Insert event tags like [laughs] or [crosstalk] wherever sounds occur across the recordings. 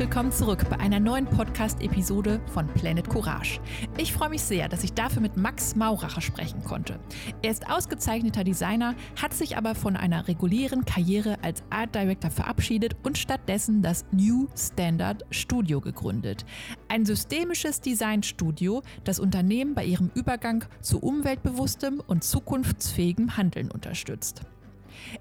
willkommen zurück bei einer neuen Podcast-Episode von Planet Courage. Ich freue mich sehr, dass ich dafür mit Max Mauracher sprechen konnte. Er ist ausgezeichneter Designer, hat sich aber von einer regulären Karriere als Art Director verabschiedet und stattdessen das New Standard Studio gegründet. Ein systemisches Designstudio, das Unternehmen bei ihrem Übergang zu umweltbewusstem und zukunftsfähigem Handeln unterstützt.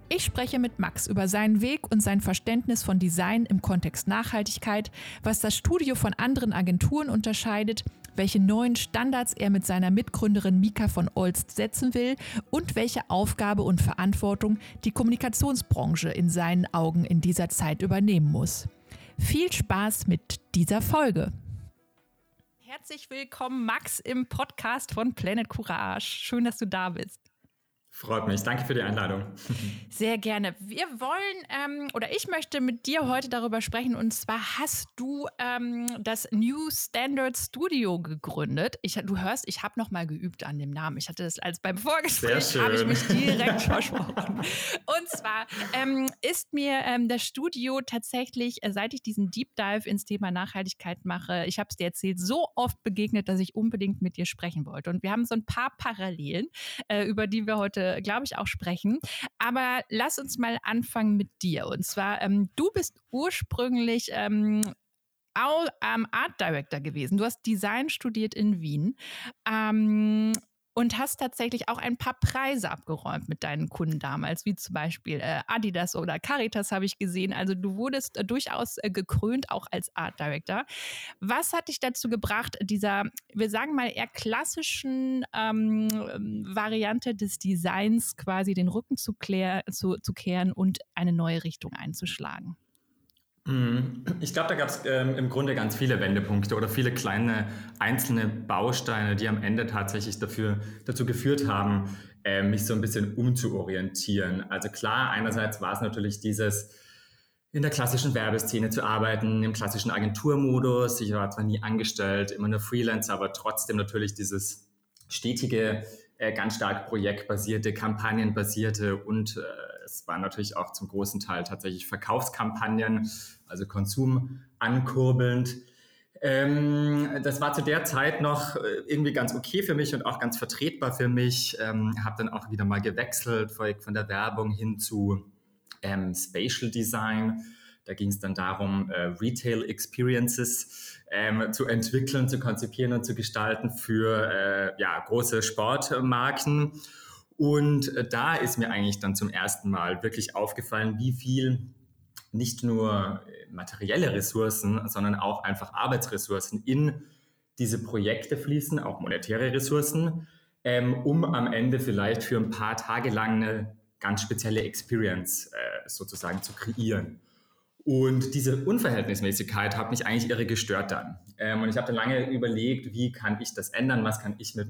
Ich spreche mit Max über seinen Weg und sein Verständnis von Design im Kontext Nachhaltigkeit, was das Studio von anderen Agenturen unterscheidet, welche neuen Standards er mit seiner Mitgründerin Mika von Olst setzen will und welche Aufgabe und Verantwortung die Kommunikationsbranche in seinen Augen in dieser Zeit übernehmen muss. Viel Spaß mit dieser Folge. Herzlich willkommen, Max, im Podcast von Planet Courage. Schön, dass du da bist. Freut mich. Danke für die Einladung. [laughs] Sehr gerne. Wir wollen ähm, oder ich möchte mit dir heute darüber sprechen. Und zwar hast du ähm, das New Standard Studio gegründet. Ich, du hörst, ich habe noch mal geübt an dem Namen. Ich hatte das als beim Vorgespräch habe ich mich direkt [laughs] versprochen. Und zwar ähm, ist mir ähm, das Studio tatsächlich, äh, seit ich diesen Deep Dive ins Thema Nachhaltigkeit mache, ich habe es dir erzählt, so oft begegnet, dass ich unbedingt mit dir sprechen wollte. Und wir haben so ein paar Parallelen, äh, über die wir heute glaube ich, auch sprechen. Aber lass uns mal anfangen mit dir. Und zwar, ähm, du bist ursprünglich ähm, ähm, Art Director gewesen. Du hast Design studiert in Wien. Ähm, und hast tatsächlich auch ein paar Preise abgeräumt mit deinen Kunden damals, wie zum Beispiel äh, Adidas oder Caritas habe ich gesehen. Also du wurdest äh, durchaus äh, gekrönt, auch als Art Director. Was hat dich dazu gebracht, dieser, wir sagen mal, eher klassischen ähm, Variante des Designs quasi den Rücken zu, klär, zu, zu kehren und eine neue Richtung einzuschlagen? Mhm. Ich glaube, da gab es ähm, im Grunde ganz viele Wendepunkte oder viele kleine einzelne Bausteine, die am Ende tatsächlich dafür, dazu geführt haben, äh, mich so ein bisschen umzuorientieren. Also klar, einerseits war es natürlich dieses, in der klassischen Werbeszene zu arbeiten, im klassischen Agenturmodus. Ich war zwar nie angestellt, immer nur Freelancer, aber trotzdem natürlich dieses stetige, äh, ganz stark projektbasierte, kampagnenbasierte und äh, es waren natürlich auch zum großen Teil tatsächlich Verkaufskampagnen, also Konsum ankurbelnd. Ähm, das war zu der Zeit noch äh, irgendwie ganz okay für mich und auch ganz vertretbar für mich. Ähm, habe dann auch wieder mal gewechselt von der Werbung hin zu ähm, Spatial Design. Da ging es dann darum, äh, Retail Experiences ähm, zu entwickeln, zu konzipieren und zu gestalten für äh, ja, große Sportmarken. Und äh, da ist mir eigentlich dann zum ersten Mal wirklich aufgefallen, wie viel nicht nur äh, materielle Ressourcen, sondern auch einfach Arbeitsressourcen in diese Projekte fließen, auch monetäre Ressourcen, ähm, um am Ende vielleicht für ein paar Tage lang eine ganz spezielle Experience äh, sozusagen zu kreieren. Und diese Unverhältnismäßigkeit hat mich eigentlich irre gestört dann. Ähm, und ich habe dann lange überlegt, wie kann ich das ändern, was kann ich mit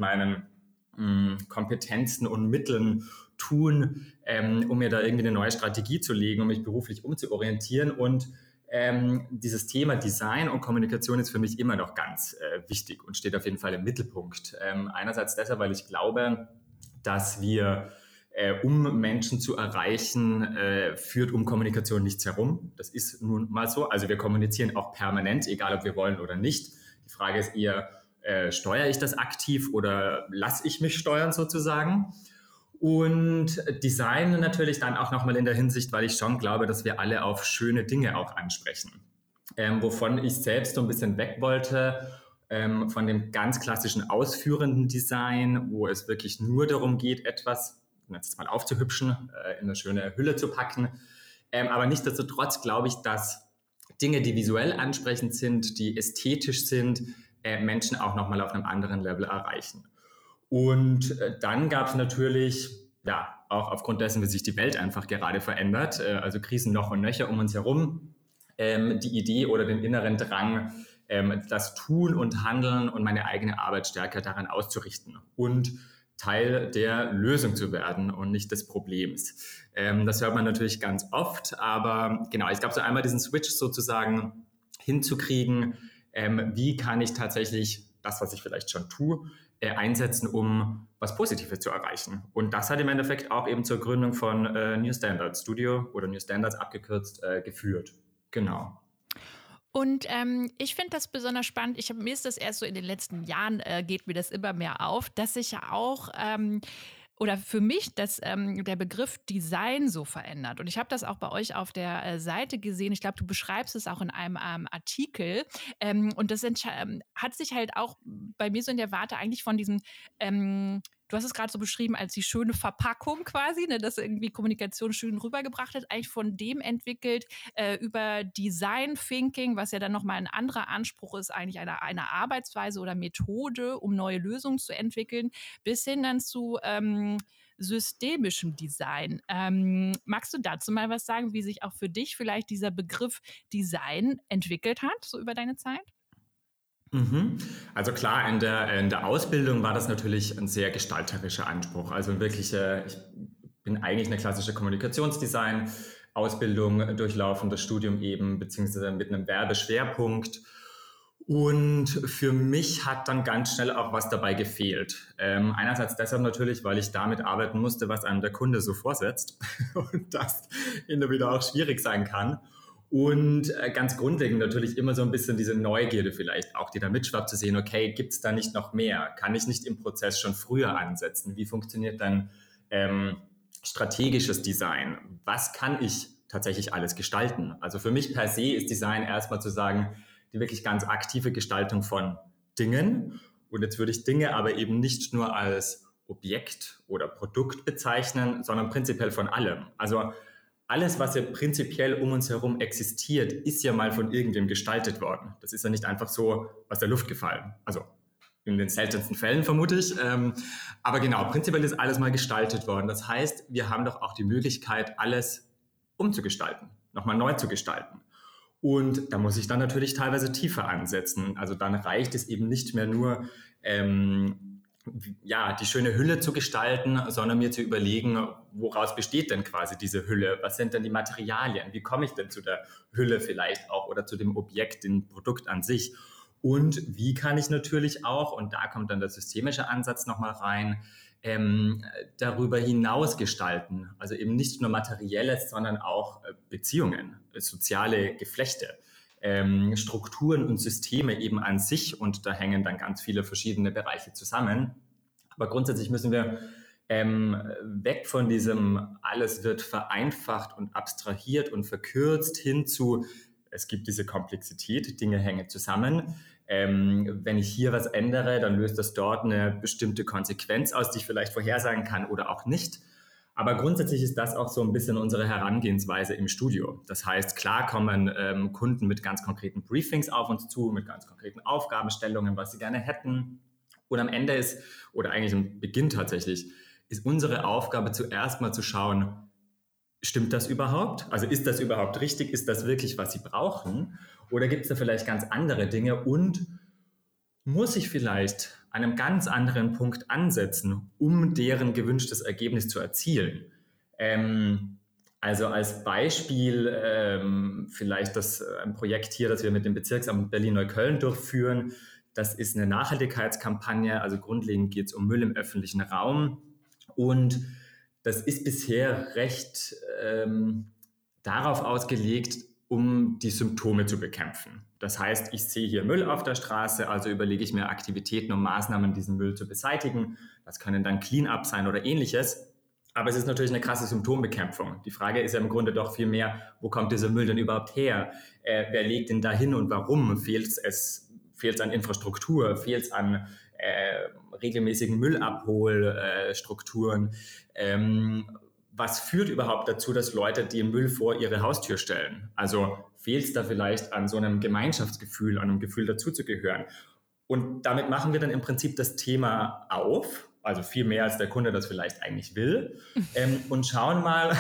meinen Kompetenzen und Mitteln tun, ähm, um mir da irgendwie eine neue Strategie zu legen, um mich beruflich umzuorientieren. Und ähm, dieses Thema Design und Kommunikation ist für mich immer noch ganz äh, wichtig und steht auf jeden Fall im Mittelpunkt. Ähm, einerseits deshalb, weil ich glaube, dass wir, äh, um Menschen zu erreichen, äh, führt um Kommunikation nichts herum. Das ist nun mal so. Also wir kommunizieren auch permanent, egal ob wir wollen oder nicht. Die Frage ist eher, äh, steuere ich das aktiv oder lasse ich mich steuern sozusagen? Und Design natürlich dann auch nochmal in der Hinsicht, weil ich schon glaube, dass wir alle auf schöne Dinge auch ansprechen. Ähm, wovon ich selbst so ein bisschen weg wollte, ähm, von dem ganz klassischen ausführenden Design, wo es wirklich nur darum geht, etwas, jetzt mal aufzuhübschen, äh, in eine schöne Hülle zu packen. Ähm, aber nichtsdestotrotz glaube ich, dass Dinge, die visuell ansprechend sind, die ästhetisch sind, äh, Menschen auch nochmal auf einem anderen Level erreichen. Und äh, dann gab es natürlich, ja, auch aufgrund dessen, wie sich die Welt einfach gerade verändert, äh, also Krisen noch und nöcher um uns herum, ähm, die Idee oder den inneren Drang, ähm, das Tun und Handeln und meine eigene Arbeit stärker daran auszurichten und Teil der Lösung zu werden und nicht des Problems. Ähm, das hört man natürlich ganz oft, aber genau, ich glaube, so einmal diesen Switch sozusagen hinzukriegen, ähm, wie kann ich tatsächlich das, was ich vielleicht schon tue, äh, einsetzen, um was Positives zu erreichen. Und das hat im Endeffekt auch eben zur Gründung von äh, New Standards Studio oder New Standards abgekürzt äh, geführt. Genau. Und ähm, ich finde das besonders spannend. Ich hab, mir ist das erst so in den letzten Jahren, äh, geht mir das immer mehr auf, dass sich ja auch ähm, oder für mich, dass ähm, der Begriff Design so verändert. Und ich habe das auch bei euch auf der äh, Seite gesehen. Ich glaube, du beschreibst es auch in einem ähm, Artikel. Ähm, und das ähm, hat sich halt auch bei mir so in der Warte eigentlich von diesem ähm, du hast es gerade so beschrieben als die schöne Verpackung quasi, ne, dass irgendwie Kommunikation schön rübergebracht hat, eigentlich von dem entwickelt äh, über Design Thinking, was ja dann nochmal ein anderer Anspruch ist, eigentlich eine, eine Arbeitsweise oder Methode, um neue Lösungen zu entwickeln, bis hin dann zu ähm, systemischem Design. Ähm, magst du dazu mal was sagen, wie sich auch für dich vielleicht dieser Begriff Design entwickelt hat, so über deine Zeit? Mhm. Also klar, in der, in der Ausbildung war das natürlich ein sehr gestalterischer Anspruch. Also wirklich, äh, ich bin eigentlich eine klassische Kommunikationsdesign. Ausbildung durchlaufen, das Studium eben, beziehungsweise mit einem Werbeschwerpunkt. Und für mich hat dann ganz schnell auch was dabei gefehlt. Ähm, einerseits deshalb natürlich, weil ich damit arbeiten musste, was einem der Kunde so vorsetzt [laughs] und das in der wieder auch schwierig sein kann. Und äh, ganz grundlegend natürlich immer so ein bisschen diese Neugierde vielleicht auch, die da mitschwappt, zu sehen, okay, gibt es da nicht noch mehr? Kann ich nicht im Prozess schon früher ansetzen? Wie funktioniert dann ähm, strategisches Design? Was kann ich tatsächlich alles gestalten? Also für mich per se ist Design erstmal zu sagen, die wirklich ganz aktive Gestaltung von Dingen. Und jetzt würde ich Dinge aber eben nicht nur als Objekt oder Produkt bezeichnen, sondern prinzipiell von allem. Also alles, was ja prinzipiell um uns herum existiert, ist ja mal von irgendwem gestaltet worden. Das ist ja nicht einfach so aus der Luft gefallen. Also in den seltensten Fällen vermute ich. Ähm, aber genau, prinzipiell ist alles mal gestaltet worden. Das heißt, wir haben doch auch die Möglichkeit, alles umzugestalten, nochmal neu zu gestalten. Und da muss ich dann natürlich teilweise tiefer ansetzen. Also dann reicht es eben nicht mehr nur, ähm, ja, die schöne Hülle zu gestalten, sondern mir zu überlegen, woraus besteht denn quasi diese Hülle? Was sind denn die Materialien? Wie komme ich denn zu der Hülle vielleicht auch oder zu dem Objekt, dem Produkt an sich? Und wie kann ich natürlich auch, und da kommt dann der systemische Ansatz nochmal rein, ähm, darüber hinaus gestalten. Also eben nicht nur materielles, sondern auch äh, Beziehungen, soziale Geflechte ähm, Strukturen und Systeme eben an sich und da hängen dann ganz viele verschiedene Bereiche zusammen. Aber grundsätzlich müssen wir ähm, weg von diesem, alles wird vereinfacht und abstrahiert und verkürzt hin zu, es gibt diese Komplexität, Dinge hängen zusammen. Ähm, wenn ich hier was ändere, dann löst das dort eine bestimmte Konsequenz aus, die ich vielleicht vorhersagen kann oder auch nicht. Aber grundsätzlich ist das auch so ein bisschen unsere Herangehensweise im Studio. Das heißt, klar kommen ähm, Kunden mit ganz konkreten Briefings auf uns zu, mit ganz konkreten Aufgabenstellungen, was sie gerne hätten. Und am Ende ist, oder eigentlich am Beginn tatsächlich, ist unsere Aufgabe zuerst mal zu schauen, stimmt das überhaupt? Also ist das überhaupt richtig? Ist das wirklich, was sie brauchen? Oder gibt es da vielleicht ganz andere Dinge? Und muss ich vielleicht an einem ganz anderen Punkt ansetzen, um deren gewünschtes Ergebnis zu erzielen. Ähm, also als Beispiel ähm, vielleicht das äh, ein Projekt hier, das wir mit dem Bezirksamt Berlin-Neukölln durchführen. Das ist eine Nachhaltigkeitskampagne. Also grundlegend geht es um Müll im öffentlichen Raum. Und das ist bisher recht ähm, darauf ausgelegt, um die Symptome zu bekämpfen. Das heißt, ich sehe hier Müll auf der Straße, also überlege ich mir Aktivitäten und Maßnahmen, diesen Müll zu beseitigen. Das können dann Clean-up sein oder ähnliches. Aber es ist natürlich eine krasse Symptombekämpfung. Die Frage ist ja im Grunde doch viel mehr, wo kommt dieser Müll denn überhaupt her? Äh, wer legt denn dahin und warum? Fehlt es, fehlt es an Infrastruktur? Fehlt es an äh, regelmäßigen Müllabholstrukturen? Äh, ähm, was führt überhaupt dazu, dass Leute den Müll vor ihre Haustür stellen? Also fehlt es da vielleicht an so einem Gemeinschaftsgefühl, an einem Gefühl dazuzugehören? Und damit machen wir dann im Prinzip das Thema auf, also viel mehr als der Kunde das vielleicht eigentlich will, [laughs] ähm, und schauen mal,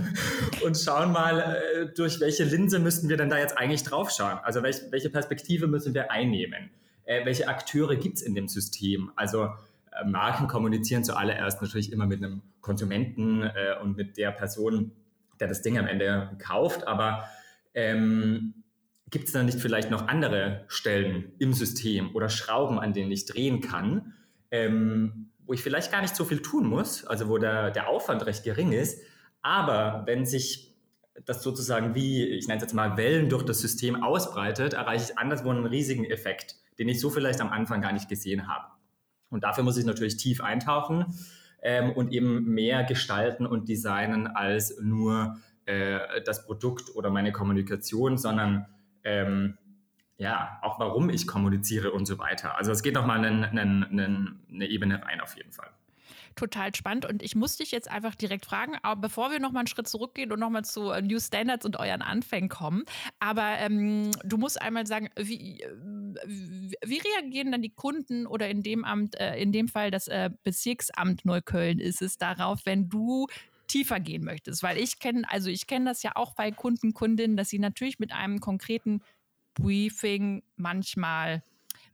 [laughs] und schauen mal, äh, durch welche Linse müssten wir denn da jetzt eigentlich draufschauen? Also welch, welche Perspektive müssen wir einnehmen? Äh, welche Akteure gibt es in dem System? Also Marken kommunizieren zuallererst natürlich immer mit einem Konsumenten äh, und mit der Person, der das Ding am Ende kauft. Aber ähm, gibt es da nicht vielleicht noch andere Stellen im System oder Schrauben, an denen ich drehen kann, ähm, wo ich vielleicht gar nicht so viel tun muss, also wo der, der Aufwand recht gering ist. Aber wenn sich das sozusagen wie, ich nenne es jetzt mal Wellen durch das System ausbreitet, erreiche ich anderswo einen riesigen Effekt, den ich so vielleicht am Anfang gar nicht gesehen habe. Und dafür muss ich natürlich tief eintauchen ähm, und eben mehr gestalten und designen als nur äh, das Produkt oder meine Kommunikation, sondern ähm, ja, auch warum ich kommuniziere und so weiter. Also es geht nochmal eine, Ebene rein auf jeden Fall total spannend. Und ich muss dich jetzt einfach direkt fragen, aber bevor wir nochmal einen Schritt zurückgehen und nochmal zu äh, New Standards und euren Anfängen kommen, aber ähm, du musst einmal sagen, wie, äh, wie reagieren dann die Kunden oder in dem Amt, äh, in dem Fall das äh, Bezirksamt Neukölln ist es darauf, wenn du tiefer gehen möchtest, weil ich kenne, also ich kenne das ja auch bei Kunden, Kundinnen, dass sie natürlich mit einem konkreten Briefing manchmal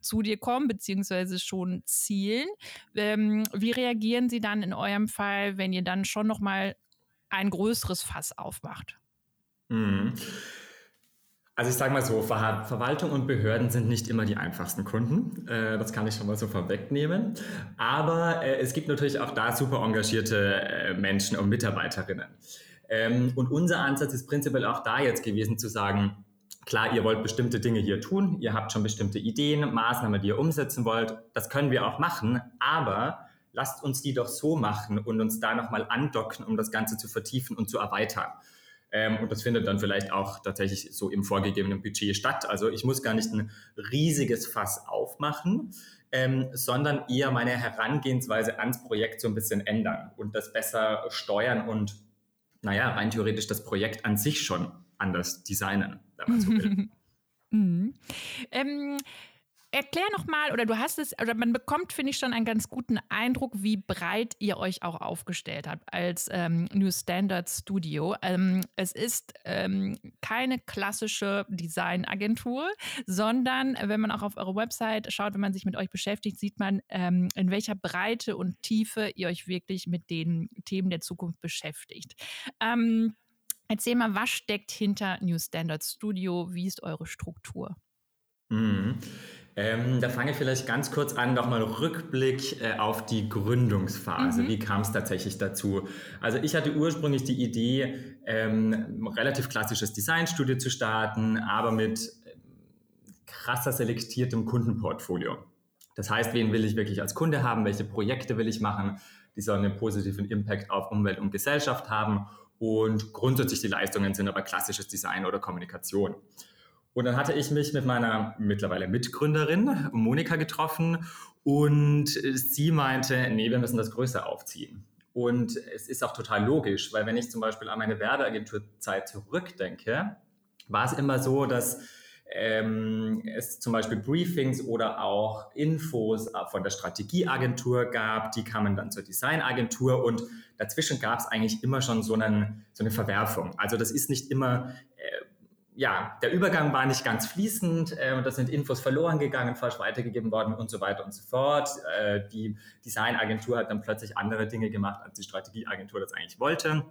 zu dir kommen, beziehungsweise schon zielen. Ähm, wie reagieren sie dann in eurem Fall, wenn ihr dann schon nochmal ein größeres Fass aufmacht? Mhm. Also ich sage mal so, Ver Verwaltung und Behörden sind nicht immer die einfachsten Kunden. Äh, das kann ich schon mal so vorwegnehmen. Aber äh, es gibt natürlich auch da super engagierte äh, Menschen und Mitarbeiterinnen. Ähm, und unser Ansatz ist prinzipiell auch da jetzt gewesen zu sagen, Klar, ihr wollt bestimmte Dinge hier tun, ihr habt schon bestimmte Ideen, Maßnahmen, die ihr umsetzen wollt. Das können wir auch machen, aber lasst uns die doch so machen und uns da nochmal andocken, um das Ganze zu vertiefen und zu erweitern. Ähm, und das findet dann vielleicht auch tatsächlich so im vorgegebenen Budget statt. Also ich muss gar nicht ein riesiges Fass aufmachen, ähm, sondern eher meine Herangehensweise ans Projekt so ein bisschen ändern und das besser steuern und, naja, rein theoretisch das Projekt an sich schon anders designen, wenn man so [laughs] mhm. ähm, erklär noch mal, oder du hast es, oder man bekommt, finde ich, schon einen ganz guten Eindruck, wie breit ihr euch auch aufgestellt habt als ähm, New Standard Studio. Ähm, es ist ähm, keine klassische Designagentur, sondern wenn man auch auf eure Website schaut, wenn man sich mit euch beschäftigt, sieht man, ähm, in welcher Breite und Tiefe ihr euch wirklich mit den Themen der Zukunft beschäftigt. Ähm, Erzähl mal, was steckt hinter New Standard Studio? Wie ist eure Struktur? Mhm. Ähm, da fange ich vielleicht ganz kurz an, nochmal Rückblick äh, auf die Gründungsphase. Mhm. Wie kam es tatsächlich dazu? Also ich hatte ursprünglich die Idee, ähm, relativ klassisches Designstudio zu starten, aber mit äh, krasser selektiertem Kundenportfolio. Das heißt, wen will ich wirklich als Kunde haben? Welche Projekte will ich machen? Die sollen einen positiven Impact auf Umwelt und Gesellschaft haben und grundsätzlich die Leistungen sind aber klassisches Design oder Kommunikation. Und dann hatte ich mich mit meiner mittlerweile Mitgründerin Monika getroffen und sie meinte, nee, wir müssen das größer aufziehen. Und es ist auch total logisch, weil wenn ich zum Beispiel an meine Werbeagenturzeit zurückdenke, war es immer so, dass ähm, es zum Beispiel Briefings oder auch Infos von der Strategieagentur gab, die kamen dann zur Designagentur und dazwischen gab es eigentlich immer schon so, einen, so, eine Verwerfung. Also das ist nicht immer, äh, ja, der Übergang war nicht ganz fließend, äh, da sind Infos verloren gegangen, falsch weitergegeben worden und so weiter und so fort. Äh, die Designagentur hat dann plötzlich andere Dinge gemacht, als die Strategieagentur das eigentlich wollte.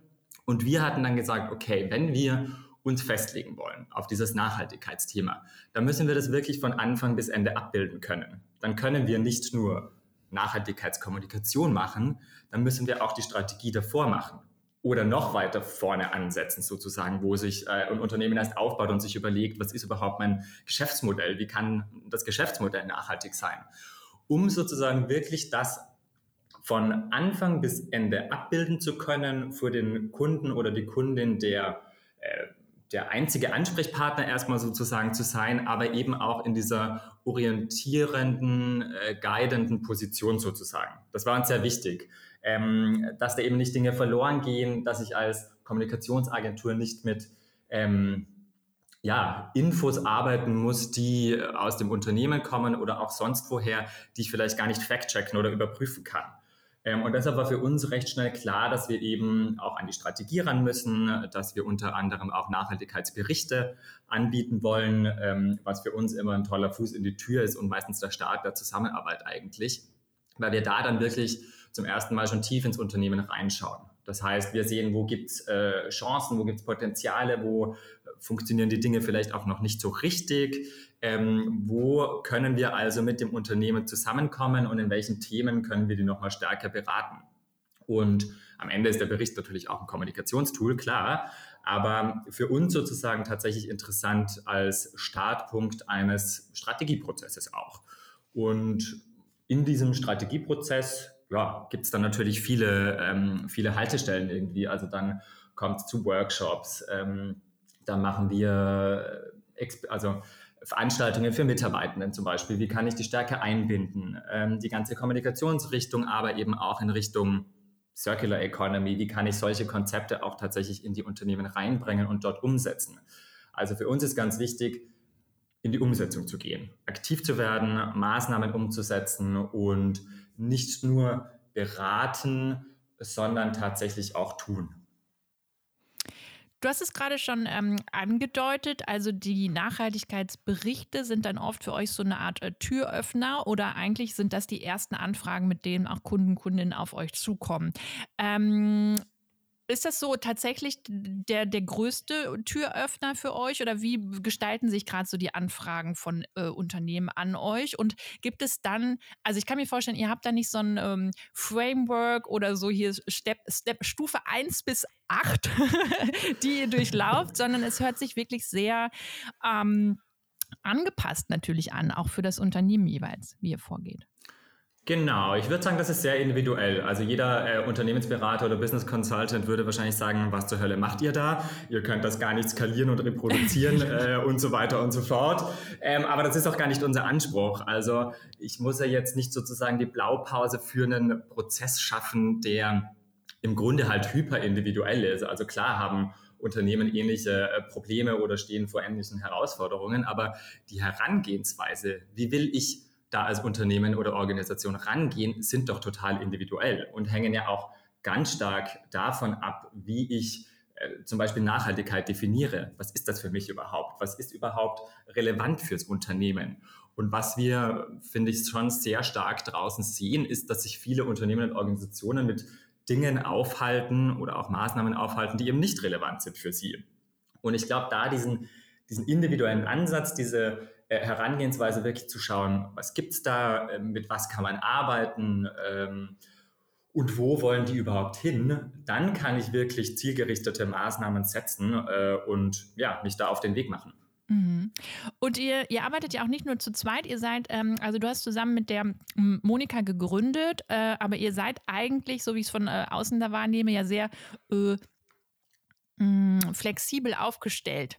Und wir hatten dann gesagt, okay, wenn wir uns festlegen wollen auf dieses Nachhaltigkeitsthema, dann müssen wir das wirklich von Anfang bis Ende abbilden können. Dann können wir nicht nur Nachhaltigkeitskommunikation machen, dann müssen wir auch die Strategie davor machen oder noch weiter vorne ansetzen, sozusagen, wo sich äh, ein Unternehmen erst aufbaut und sich überlegt, was ist überhaupt mein Geschäftsmodell, wie kann das Geschäftsmodell nachhaltig sein, um sozusagen wirklich das von Anfang bis Ende abbilden zu können für den Kunden oder die Kundin, der äh, der einzige Ansprechpartner erstmal sozusagen zu sein, aber eben auch in dieser orientierenden, äh, guidenden Position sozusagen. Das war uns sehr wichtig, ähm, dass da eben nicht Dinge verloren gehen, dass ich als Kommunikationsagentur nicht mit ähm, ja, Infos arbeiten muss, die aus dem Unternehmen kommen oder auch sonst woher, die ich vielleicht gar nicht fact-checken oder überprüfen kann. Ähm, und deshalb war für uns recht schnell klar, dass wir eben auch an die Strategie ran müssen, dass wir unter anderem auch Nachhaltigkeitsberichte anbieten wollen, ähm, was für uns immer ein toller Fuß in die Tür ist und meistens der Start der Zusammenarbeit eigentlich, weil wir da dann wirklich zum ersten Mal schon tief ins Unternehmen reinschauen. Das heißt, wir sehen, wo gibt es äh, Chancen, wo gibt es Potenziale, wo funktionieren die Dinge vielleicht auch noch nicht so richtig. Ähm, wo können wir also mit dem Unternehmen zusammenkommen und in welchen Themen können wir die nochmal stärker beraten? Und am Ende ist der Bericht natürlich auch ein Kommunikationstool, klar. aber für uns sozusagen tatsächlich interessant als Startpunkt eines Strategieprozesses auch. Und in diesem Strategieprozess ja, gibt es dann natürlich viele, ähm, viele Haltestellen irgendwie. Also dann kommt es zu Workshops, ähm, dann machen wir äh, also Veranstaltungen für Mitarbeitenden zum Beispiel. Wie kann ich die Stärke einbinden? Ähm, die ganze Kommunikationsrichtung, aber eben auch in Richtung Circular Economy. Wie kann ich solche Konzepte auch tatsächlich in die Unternehmen reinbringen und dort umsetzen? Also für uns ist ganz wichtig, in die Umsetzung zu gehen, aktiv zu werden, Maßnahmen umzusetzen und nicht nur beraten, sondern tatsächlich auch tun. Du hast es gerade schon ähm, angedeutet, also die Nachhaltigkeitsberichte sind dann oft für euch so eine Art äh, Türöffner oder eigentlich sind das die ersten Anfragen, mit denen auch Kunden, Kundinnen auf euch zukommen. Ähm, ist das so tatsächlich der, der größte Türöffner für euch oder wie gestalten sich gerade so die Anfragen von äh, Unternehmen an euch? Und gibt es dann, also ich kann mir vorstellen, ihr habt da nicht so ein ähm, Framework oder so hier Step, Step, Stufe 1 bis 8, [laughs] die ihr durchlauft, sondern es hört sich wirklich sehr ähm, angepasst natürlich an, auch für das Unternehmen jeweils, wie ihr vorgeht. Genau, ich würde sagen, das ist sehr individuell. Also jeder äh, Unternehmensberater oder Business Consultant würde wahrscheinlich sagen, was zur Hölle macht ihr da? Ihr könnt das gar nicht skalieren und reproduzieren [laughs] äh, und so weiter und so fort. Ähm, aber das ist auch gar nicht unser Anspruch. Also ich muss ja jetzt nicht sozusagen die Blaupause für einen Prozess schaffen, der im Grunde halt hyperindividuell ist. Also klar haben Unternehmen ähnliche äh, Probleme oder stehen vor ähnlichen Herausforderungen, aber die Herangehensweise, wie will ich da als Unternehmen oder Organisation rangehen, sind doch total individuell und hängen ja auch ganz stark davon ab, wie ich äh, zum Beispiel Nachhaltigkeit definiere. Was ist das für mich überhaupt? Was ist überhaupt relevant fürs Unternehmen? Und was wir, finde ich, schon sehr stark draußen sehen, ist, dass sich viele Unternehmen und Organisationen mit Dingen aufhalten oder auch Maßnahmen aufhalten, die eben nicht relevant sind für sie. Und ich glaube, da diesen, diesen individuellen Ansatz, diese äh, Herangehensweise wirklich zu schauen, was gibt es da, ähm, mit was kann man arbeiten ähm, und wo wollen die überhaupt hin, dann kann ich wirklich zielgerichtete Maßnahmen setzen äh, und ja, mich da auf den Weg machen. Mhm. Und ihr, ihr arbeitet ja auch nicht nur zu zweit, ihr seid, ähm, also du hast zusammen mit der Monika gegründet, äh, aber ihr seid eigentlich, so wie ich es von äh, außen da wahrnehme, ja sehr mh, flexibel aufgestellt.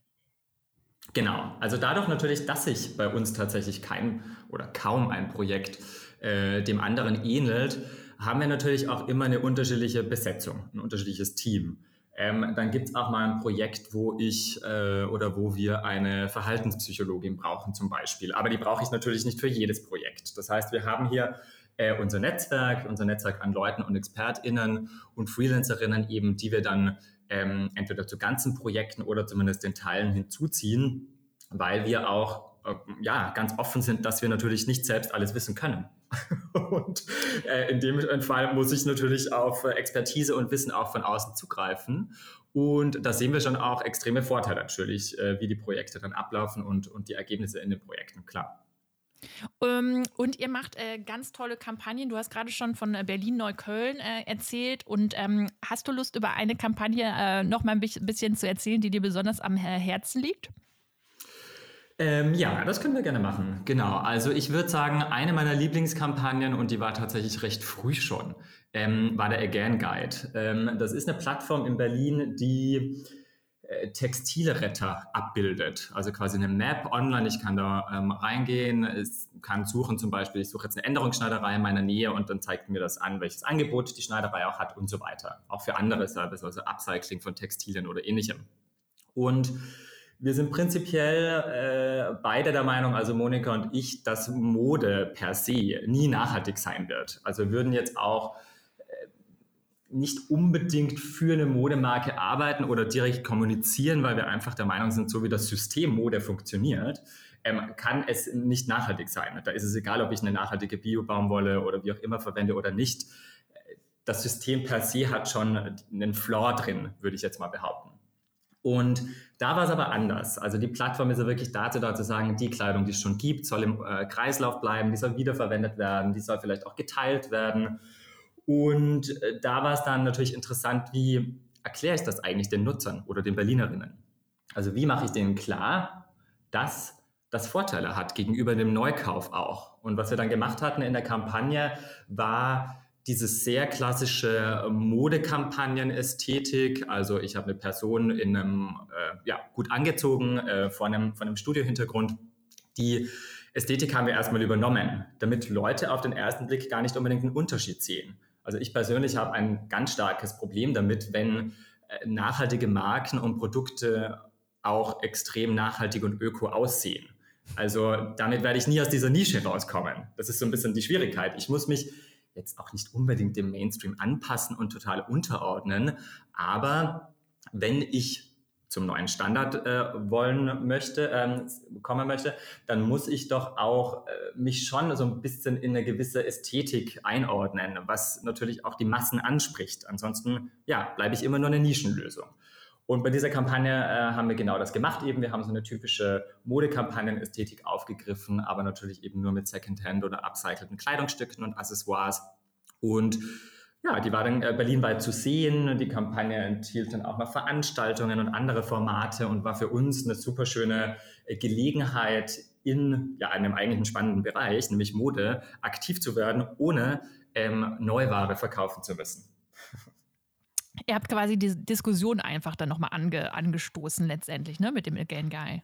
Genau, also dadurch natürlich, dass sich bei uns tatsächlich kein oder kaum ein Projekt äh, dem anderen ähnelt, haben wir natürlich auch immer eine unterschiedliche Besetzung, ein unterschiedliches Team. Ähm, dann gibt es auch mal ein Projekt, wo ich äh, oder wo wir eine Verhaltenspsychologin brauchen zum Beispiel. Aber die brauche ich natürlich nicht für jedes Projekt. Das heißt, wir haben hier äh, unser Netzwerk, unser Netzwerk an Leuten und ExpertInnen und Freelancerinnen eben, die wir dann ähm, entweder zu ganzen Projekten oder zumindest den Teilen hinzuziehen, weil wir auch äh, ja, ganz offen sind, dass wir natürlich nicht selbst alles wissen können. [laughs] und äh, in dem Fall muss ich natürlich auf Expertise und Wissen auch von außen zugreifen. Und da sehen wir schon auch extreme Vorteile natürlich, äh, wie die Projekte dann ablaufen und, und die Ergebnisse in den Projekten, klar. Ähm, und ihr macht äh, ganz tolle Kampagnen. Du hast gerade schon von äh, Berlin-Neukölln äh, erzählt. Und ähm, hast du Lust, über eine Kampagne äh, noch mal ein bisschen zu erzählen, die dir besonders am Herzen liegt? Ähm, ja, das können wir gerne machen. Genau. Also ich würde sagen, eine meiner Lieblingskampagnen, und die war tatsächlich recht früh schon, ähm, war der Again Guide. Ähm, das ist eine Plattform in Berlin, die äh, Textilretter abbildet. Also quasi eine Map online. Ich kann da ähm, reingehen, ich kann suchen zum Beispiel, ich suche jetzt eine Änderungsschneiderei in meiner Nähe und dann zeigt mir das an, welches Angebot die Schneiderei auch hat und so weiter. Auch für andere Services, also Upcycling von Textilien oder ähnlichem. Und wir sind prinzipiell äh, beide der Meinung, also Monika und ich, dass Mode per se nie nachhaltig sein wird. Also würden jetzt auch nicht unbedingt für eine Modemarke arbeiten oder direkt kommunizieren, weil wir einfach der Meinung sind, so wie das System Mode funktioniert, ähm, kann es nicht nachhaltig sein. Da ist es egal, ob ich eine nachhaltige Bio-Baumwolle oder wie auch immer verwende oder nicht. Das System per se hat schon einen Flaw drin, würde ich jetzt mal behaupten. Und da war es aber anders. Also die Plattform ist ja wirklich dazu da zu sagen, die Kleidung, die es schon gibt, soll im äh, Kreislauf bleiben, die soll wiederverwendet werden, die soll vielleicht auch geteilt werden. Und äh, da war es dann natürlich interessant, wie erkläre ich das eigentlich den Nutzern oder den Berlinerinnen? Also wie mache ich denen klar, dass das Vorteile hat gegenüber dem Neukauf auch? Und was wir dann gemacht hatten in der Kampagne war diese sehr klassische Modekampagnen-Ästhetik. Also ich habe eine Person in einem, äh, ja, gut angezogen, äh, vor einem, von einem Studiohintergrund, die Ästhetik haben wir erstmal übernommen, damit Leute auf den ersten Blick gar nicht unbedingt einen Unterschied sehen. Also ich persönlich habe ein ganz starkes Problem damit, wenn äh, nachhaltige Marken und Produkte auch extrem nachhaltig und öko aussehen. Also damit werde ich nie aus dieser Nische rauskommen. Das ist so ein bisschen die Schwierigkeit. Ich muss mich jetzt auch nicht unbedingt dem Mainstream anpassen und total unterordnen, aber wenn ich zum neuen Standard äh, wollen möchte, ähm, kommen möchte, dann muss ich doch auch äh, mich schon so ein bisschen in eine gewisse Ästhetik einordnen, was natürlich auch die Massen anspricht. Ansonsten, ja, bleibe ich immer nur eine Nischenlösung. Und bei dieser Kampagne äh, haben wir genau das gemacht eben. Wir haben so eine typische Modekampagnenästhetik aufgegriffen, aber natürlich eben nur mit Secondhand oder upcycleten Kleidungsstücken und Accessoires. Und ja, die war dann äh, berlinweit zu sehen. Die Kampagne enthielt dann auch noch Veranstaltungen und andere Formate und war für uns eine super schöne äh, Gelegenheit, in ja, einem eigentlichen spannenden Bereich, nämlich Mode, aktiv zu werden, ohne ähm, Neuware verkaufen zu müssen. Ihr habt quasi die Diskussion einfach dann nochmal ange, angestoßen letztendlich, ne, mit dem Again Guy.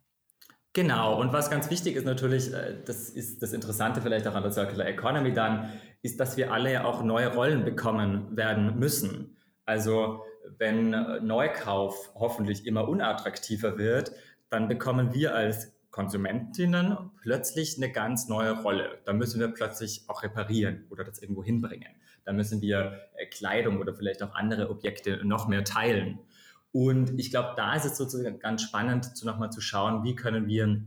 Genau, und was ganz wichtig ist natürlich, äh, das ist das Interessante vielleicht auch an der Circular Economy dann, ist, dass wir alle ja auch neue Rollen bekommen werden müssen. Also wenn Neukauf hoffentlich immer unattraktiver wird, dann bekommen wir als Konsumentinnen plötzlich eine ganz neue Rolle. Da müssen wir plötzlich auch reparieren oder das irgendwo hinbringen. Da müssen wir äh, Kleidung oder vielleicht auch andere Objekte noch mehr teilen. Und ich glaube, da ist es sozusagen ganz spannend, zu nochmal zu schauen, wie können wir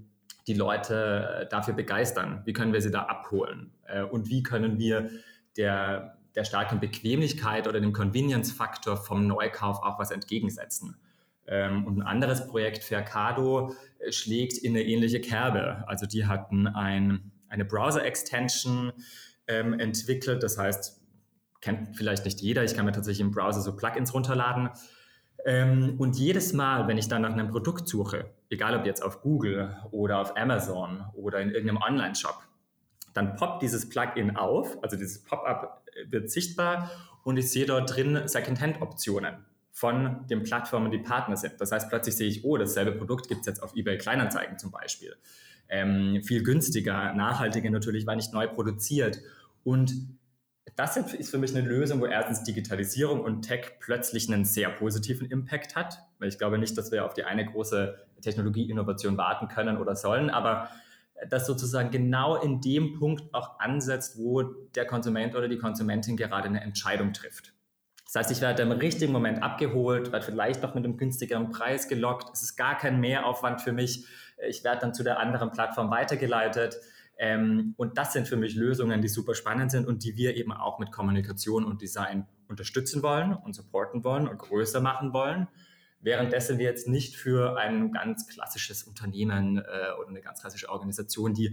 die Leute äh, dafür begeistern? Wie können wir sie da abholen? Äh, und wie können wir der, der starken Bequemlichkeit oder dem Convenience-Faktor vom Neukauf auch was entgegensetzen? Ähm, und ein anderes Projekt, Faircado, äh, schlägt in eine ähnliche Kerbe. Also die hatten ein, eine Browser-Extension ähm, entwickelt. Das heißt, kennt vielleicht nicht jeder, ich kann mir tatsächlich im Browser so Plugins runterladen und jedes Mal, wenn ich dann nach einem Produkt suche, egal ob jetzt auf Google oder auf Amazon oder in irgendeinem Online-Shop, dann poppt dieses Plugin auf, also dieses Pop-up wird sichtbar und ich sehe dort drin Second-Hand-Optionen von den Plattformen, die Partner sind. Das heißt, plötzlich sehe ich, oh, dasselbe Produkt gibt es jetzt auf eBay Kleinanzeigen zum Beispiel. Ähm, viel günstiger, nachhaltiger natürlich, weil nicht neu produziert. Und das ist für mich eine Lösung, wo erstens Digitalisierung und Tech plötzlich einen sehr positiven Impact hat, weil ich glaube nicht, dass wir auf die eine große Technologieinnovation warten können oder sollen, aber das sozusagen genau in dem Punkt auch ansetzt, wo der Konsument oder die Konsumentin gerade eine Entscheidung trifft. Das heißt, ich werde im richtigen Moment abgeholt, werde vielleicht noch mit einem günstigeren Preis gelockt. Es ist gar kein Mehraufwand für mich. Ich werde dann zu der anderen Plattform weitergeleitet. Ähm, und das sind für mich Lösungen, die super spannend sind und die wir eben auch mit Kommunikation und Design unterstützen wollen und supporten wollen und größer machen wollen. Währenddessen wir jetzt nicht für ein ganz klassisches Unternehmen äh, oder eine ganz klassische Organisation, die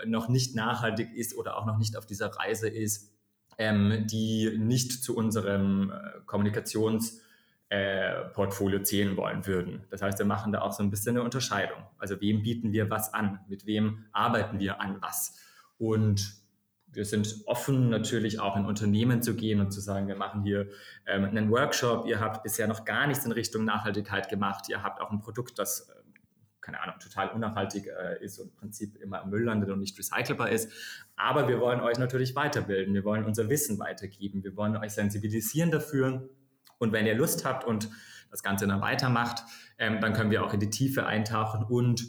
äh, noch nicht nachhaltig ist oder auch noch nicht auf dieser Reise ist, ähm, die nicht zu unserem äh, Kommunikations- äh, Portfolio zählen wollen würden. Das heißt, wir machen da auch so ein bisschen eine Unterscheidung. Also wem bieten wir was an? Mit wem arbeiten wir an was? Und wir sind offen, natürlich auch in Unternehmen zu gehen und zu sagen, wir machen hier ähm, einen Workshop. Ihr habt bisher noch gar nichts in Richtung Nachhaltigkeit gemacht. Ihr habt auch ein Produkt, das, äh, keine Ahnung, total unnachhaltig äh, ist und im Prinzip immer im Müll landet und nicht recycelbar ist. Aber wir wollen euch natürlich weiterbilden. Wir wollen unser Wissen weitergeben. Wir wollen euch sensibilisieren dafür, und wenn ihr Lust habt und das Ganze dann weitermacht, ähm, dann können wir auch in die Tiefe eintauchen und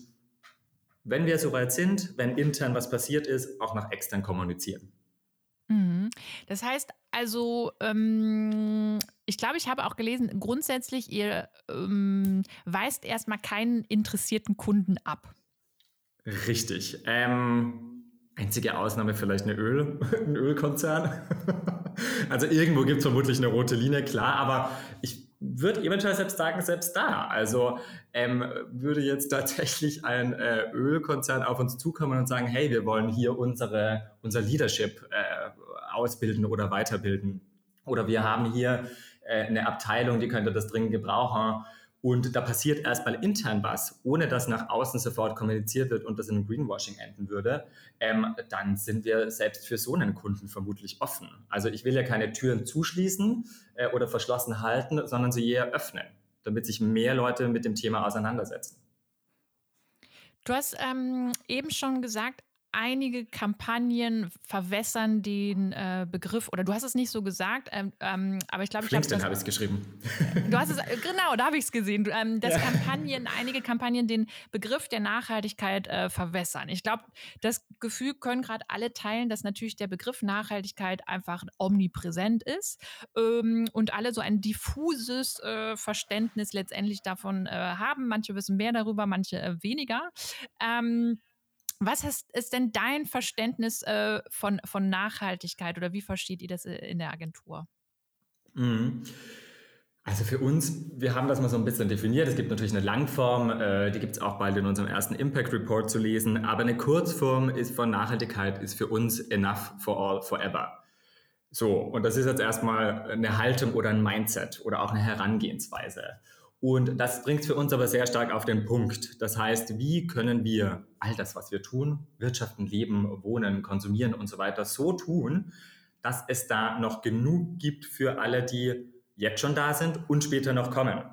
wenn wir soweit sind, wenn intern was passiert ist, auch nach extern kommunizieren. Mhm. Das heißt also, ähm, ich glaube, ich habe auch gelesen, grundsätzlich, ihr ähm, weist erstmal keinen interessierten Kunden ab. Richtig. Ähm, Einzige Ausnahme vielleicht eine Öl, [laughs] ein Ölkonzern. [laughs] also irgendwo gibt es vermutlich eine rote Linie, klar, aber ich würde eventuell selbst sagen, selbst da. Also ähm, würde jetzt tatsächlich ein äh, Ölkonzern auf uns zukommen und sagen, hey, wir wollen hier unsere, unser Leadership äh, ausbilden oder weiterbilden. Oder wir haben hier äh, eine Abteilung, die könnte das dringend gebrauchen. Und da passiert erstmal intern was, ohne dass nach außen sofort kommuniziert wird und das in Greenwashing enden würde, ähm, dann sind wir selbst für so einen Kunden vermutlich offen. Also ich will ja keine Türen zuschließen äh, oder verschlossen halten, sondern sie eher öffnen, damit sich mehr Leute mit dem Thema auseinandersetzen. Du hast ähm, eben schon gesagt, einige Kampagnen verwässern den äh, Begriff, oder du hast es nicht so gesagt, ähm, ähm, aber ich glaube, ich habe habe ich es geschrieben. Du hast es, äh, genau, da habe ich es gesehen, du, ähm, dass ja. Kampagnen, einige Kampagnen den Begriff der Nachhaltigkeit äh, verwässern. Ich glaube, das Gefühl können gerade alle teilen, dass natürlich der Begriff Nachhaltigkeit einfach omnipräsent ist ähm, und alle so ein diffuses äh, Verständnis letztendlich davon äh, haben. Manche wissen mehr darüber, manche äh, weniger. Ähm, was ist, ist denn dein Verständnis äh, von, von Nachhaltigkeit oder wie versteht ihr das äh, in der Agentur? Mhm. Also für uns, wir haben das mal so ein bisschen definiert. Es gibt natürlich eine Langform, äh, die gibt es auch bald in unserem ersten Impact Report zu lesen. Aber eine Kurzform ist von Nachhaltigkeit ist für uns enough for all forever. So, und das ist jetzt erstmal eine Haltung oder ein Mindset oder auch eine Herangehensweise. Und das bringt für uns aber sehr stark auf den Punkt. Das heißt, wie können wir all das, was wir tun, wirtschaften, leben, wohnen, konsumieren und so weiter, so tun, dass es da noch genug gibt für alle, die jetzt schon da sind und später noch kommen.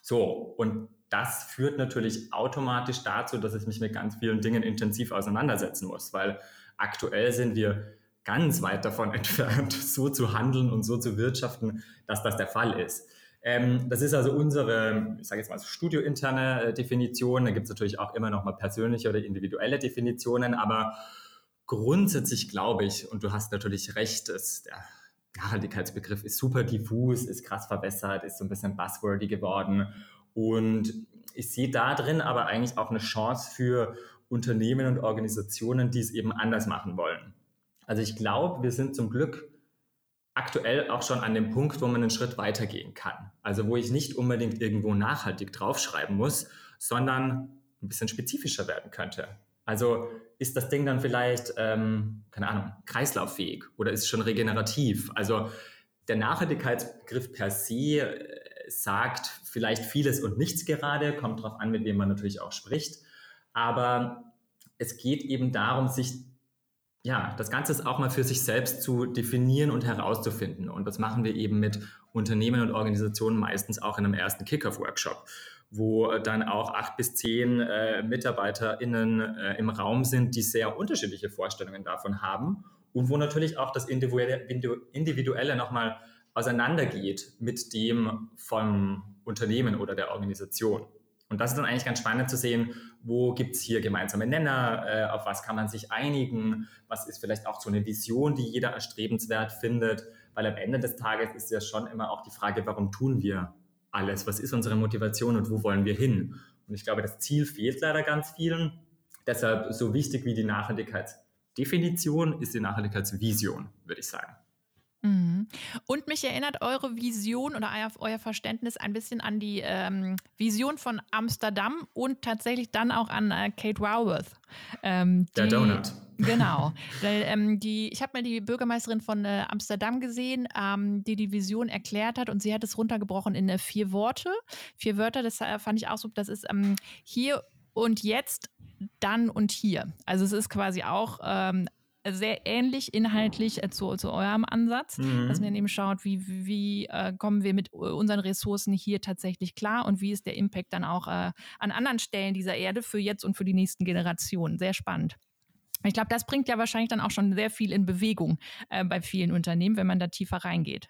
So, und das führt natürlich automatisch dazu, dass ich mich mit ganz vielen Dingen intensiv auseinandersetzen muss, weil aktuell sind wir ganz weit davon [laughs] entfernt, so zu handeln und so zu wirtschaften, dass das der Fall ist. Ähm, das ist also unsere, ich sage jetzt mal, studiointerne äh, Definition. Da gibt es natürlich auch immer noch mal persönliche oder individuelle Definitionen, aber grundsätzlich glaube ich, und du hast natürlich recht, ist, der Nachhaltigkeitsbegriff ist super diffus, ist krass verbessert, ist so ein bisschen buzzwordy geworden. Und ich sehe da drin aber eigentlich auch eine Chance für Unternehmen und Organisationen, die es eben anders machen wollen. Also ich glaube, wir sind zum Glück aktuell auch schon an dem Punkt, wo man einen Schritt weitergehen kann. Also wo ich nicht unbedingt irgendwo nachhaltig draufschreiben muss, sondern ein bisschen spezifischer werden könnte. Also ist das Ding dann vielleicht, ähm, keine Ahnung, kreislauffähig oder ist es schon regenerativ? Also der Nachhaltigkeitsbegriff per se äh, sagt vielleicht vieles und nichts gerade, kommt darauf an, mit wem man natürlich auch spricht. Aber es geht eben darum, sich ja, das Ganze ist auch mal für sich selbst zu definieren und herauszufinden. Und das machen wir eben mit Unternehmen und Organisationen meistens auch in einem ersten Kickoff-Workshop, wo dann auch acht bis zehn äh, MitarbeiterInnen äh, im Raum sind, die sehr unterschiedliche Vorstellungen davon haben und wo natürlich auch das Individuelle, Individuelle nochmal auseinandergeht mit dem vom Unternehmen oder der Organisation. Und das ist dann eigentlich ganz spannend zu sehen, wo gibt es hier gemeinsame Nenner, äh, auf was kann man sich einigen, was ist vielleicht auch so eine Vision, die jeder erstrebenswert findet, weil am Ende des Tages ist ja schon immer auch die Frage, warum tun wir alles, was ist unsere Motivation und wo wollen wir hin? Und ich glaube, das Ziel fehlt leider ganz vielen. Deshalb so wichtig wie die Nachhaltigkeitsdefinition ist die Nachhaltigkeitsvision, würde ich sagen. Mhm. Und mich erinnert eure Vision oder euer Verständnis ein bisschen an die ähm, Vision von Amsterdam und tatsächlich dann auch an äh, Kate Raworth. Ähm, Der Donut. Genau. [laughs] Weil, ähm, die, ich habe mal die Bürgermeisterin von äh, Amsterdam gesehen, ähm, die die Vision erklärt hat und sie hat es runtergebrochen in äh, vier Worte. Vier Wörter, das äh, fand ich auch so, das ist ähm, hier und jetzt dann und hier. Also es ist quasi auch ähm, sehr ähnlich inhaltlich äh, zu, zu eurem Ansatz, mhm. dass man eben schaut, wie, wie, äh, kommen wir mit unseren Ressourcen hier tatsächlich klar und wie ist der Impact dann auch äh, an anderen Stellen dieser Erde für jetzt und für die nächsten Generationen. Sehr spannend. Ich glaube, das bringt ja wahrscheinlich dann auch schon sehr viel in Bewegung äh, bei vielen Unternehmen, wenn man da tiefer reingeht.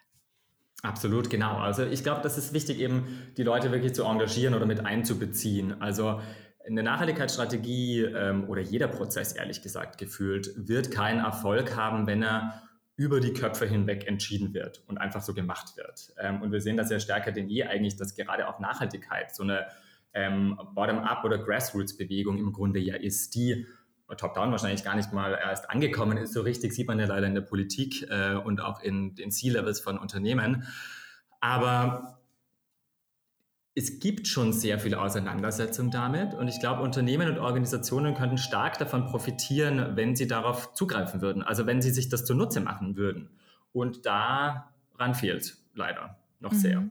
Absolut, genau. Also ich glaube, das ist wichtig, eben die Leute wirklich zu engagieren oder mit einzubeziehen. Also eine Nachhaltigkeitsstrategie ähm, oder jeder Prozess, ehrlich gesagt, gefühlt, wird keinen Erfolg haben, wenn er über die Köpfe hinweg entschieden wird und einfach so gemacht wird. Ähm, und wir sehen das ja stärker denn je eigentlich, dass gerade auch Nachhaltigkeit so eine ähm, Bottom-up oder Grassroots-Bewegung im Grunde ja ist, die Top-Down wahrscheinlich gar nicht mal erst angekommen ist. So richtig sieht man ja leider in der Politik äh, und auch in den C-Levels von Unternehmen. Aber es gibt schon sehr viel Auseinandersetzung damit und ich glaube, Unternehmen und Organisationen könnten stark davon profitieren, wenn sie darauf zugreifen würden, also wenn sie sich das zunutze machen würden. Und daran fehlt leider. noch mhm. sehr.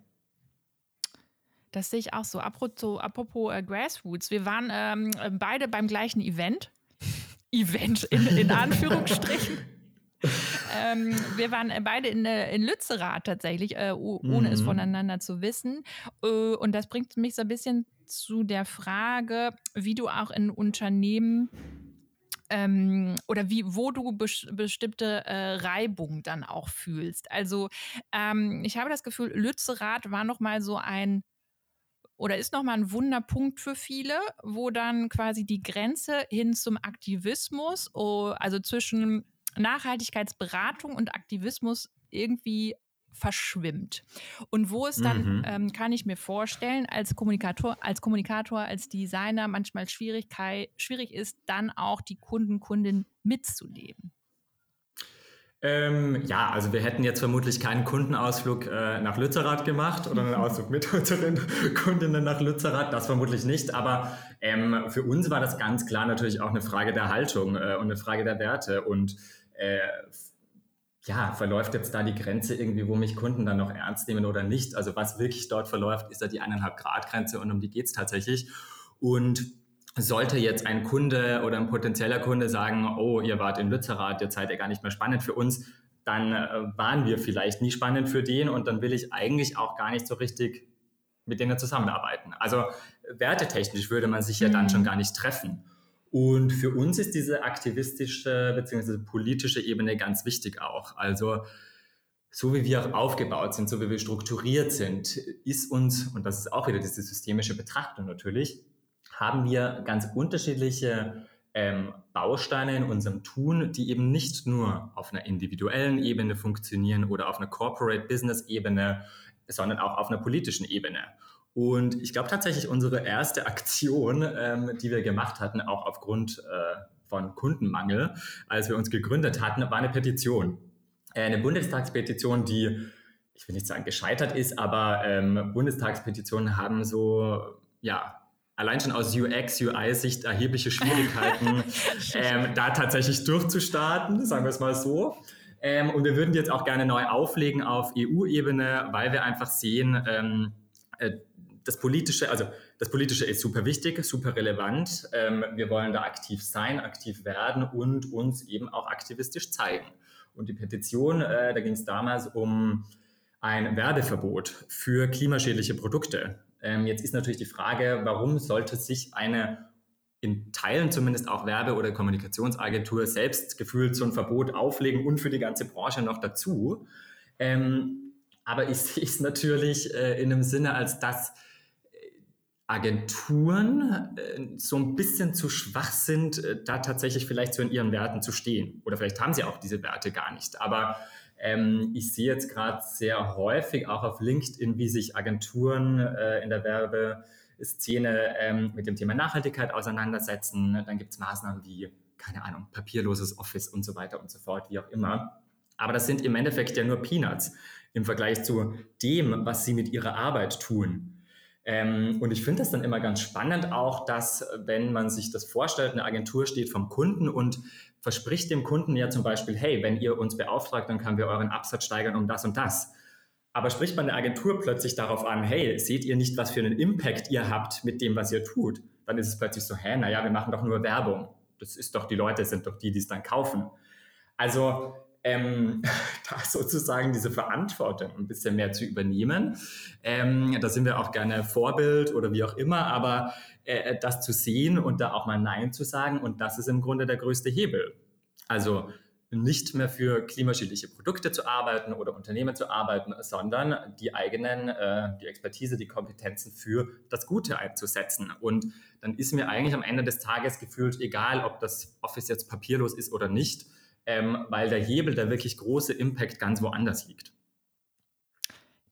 Das sehe ich auch so. Apropos, apropos äh, Grassroots, wir waren ähm, beide beim gleichen Event. [laughs] Event in, in [laughs] Anführungsstrichen. [laughs] ähm, wir waren beide in, äh, in Lützerath tatsächlich, äh, ohne mhm. es voneinander zu wissen. Äh, und das bringt mich so ein bisschen zu der Frage, wie du auch in Unternehmen ähm, oder wie, wo du bes bestimmte äh, Reibung dann auch fühlst. Also ähm, ich habe das Gefühl, Lützerath war nochmal so ein oder ist nochmal ein Wunderpunkt für viele, wo dann quasi die Grenze hin zum Aktivismus, oh, also zwischen Nachhaltigkeitsberatung und Aktivismus irgendwie verschwimmt. Und wo es dann, mhm. ähm, kann ich mir vorstellen, als Kommunikator, als Kommunikator, als Designer manchmal Schwierigkeit, schwierig ist, dann auch die Kunden, Kundin mitzuleben. Ähm, ja, also wir hätten jetzt vermutlich keinen Kundenausflug äh, nach Lützerath gemacht oder einen [laughs] Ausflug mit unseren Kundinnen nach Lützerath, das vermutlich nicht. Aber ähm, für uns war das ganz klar natürlich auch eine Frage der Haltung äh, und eine Frage der Werte. Und äh, ja, verläuft jetzt da die Grenze irgendwie, wo mich Kunden dann noch ernst nehmen oder nicht? Also was wirklich dort verläuft, ist da die eineinhalb Grad Grenze und um die geht es tatsächlich. Und sollte jetzt ein Kunde oder ein potenzieller Kunde sagen, oh, ihr wart in Lützerath, jetzt seid ihr gar nicht mehr spannend für uns, dann äh, waren wir vielleicht nie spannend für den und dann will ich eigentlich auch gar nicht so richtig mit denen zusammenarbeiten. Also wertetechnisch würde man sich ja dann mhm. schon gar nicht treffen. Und für uns ist diese aktivistische bzw. politische Ebene ganz wichtig auch. Also so wie wir aufgebaut sind, so wie wir strukturiert sind, ist uns, und das ist auch wieder diese systemische Betrachtung natürlich, haben wir ganz unterschiedliche ähm, Bausteine in unserem Tun, die eben nicht nur auf einer individuellen Ebene funktionieren oder auf einer Corporate Business Ebene, sondern auch auf einer politischen Ebene. Und ich glaube tatsächlich, unsere erste Aktion, ähm, die wir gemacht hatten, auch aufgrund äh, von Kundenmangel, als wir uns gegründet hatten, war eine Petition. Äh, eine Bundestagspetition, die, ich will nicht sagen gescheitert ist, aber ähm, Bundestagspetitionen haben so, ja, allein schon aus UX, UI-Sicht erhebliche Schwierigkeiten, [laughs] ähm, da tatsächlich durchzustarten, sagen wir es mal so. Ähm, und wir würden die jetzt auch gerne neu auflegen auf EU-Ebene, weil wir einfach sehen, ähm, äh, das Politische, also das Politische ist super wichtig, super relevant. Ähm, wir wollen da aktiv sein, aktiv werden und uns eben auch aktivistisch zeigen. Und die Petition, äh, da ging es damals um ein Werbeverbot für klimaschädliche Produkte. Ähm, jetzt ist natürlich die Frage, warum sollte sich eine in Teilen zumindest auch Werbe- oder Kommunikationsagentur selbst gefühlt so ein Verbot auflegen und für die ganze Branche noch dazu. Ähm, aber ich sehe es natürlich äh, in einem Sinne, als dass Agenturen äh, so ein bisschen zu schwach sind, äh, da tatsächlich vielleicht so in ihren Werten zu stehen. Oder vielleicht haben sie auch diese Werte gar nicht. Aber ähm, ich sehe jetzt gerade sehr häufig auch auf LinkedIn, wie sich Agenturen äh, in der Werbeszene ähm, mit dem Thema Nachhaltigkeit auseinandersetzen. Dann gibt es Maßnahmen wie, keine Ahnung, papierloses Office und so weiter und so fort, wie auch immer. Aber das sind im Endeffekt ja nur Peanuts im Vergleich zu dem, was sie mit ihrer Arbeit tun. Ähm, und ich finde das dann immer ganz spannend auch, dass wenn man sich das vorstellt, eine Agentur steht vom Kunden und verspricht dem Kunden ja zum Beispiel, hey, wenn ihr uns beauftragt, dann können wir euren Absatz steigern um das und das. Aber spricht man der Agentur plötzlich darauf an, hey, seht ihr nicht, was für einen Impact ihr habt mit dem, was ihr tut? Dann ist es plötzlich so, hä, naja, wir machen doch nur Werbung. Das ist doch, die Leute sind doch die, die es dann kaufen. Also ähm, [laughs] da sozusagen diese Verantwortung ein bisschen mehr zu übernehmen. Ähm, da sind wir auch gerne Vorbild oder wie auch immer, aber äh, das zu sehen und da auch mal Nein zu sagen. Und das ist im Grunde der größte Hebel. Also nicht mehr für klimaschädliche Produkte zu arbeiten oder Unternehmen zu arbeiten, sondern die eigenen, äh, die Expertise, die Kompetenzen für das Gute einzusetzen. Und dann ist mir eigentlich am Ende des Tages gefühlt egal, ob das Office jetzt papierlos ist oder nicht, ähm, weil der Hebel, der wirklich große Impact ganz woanders liegt.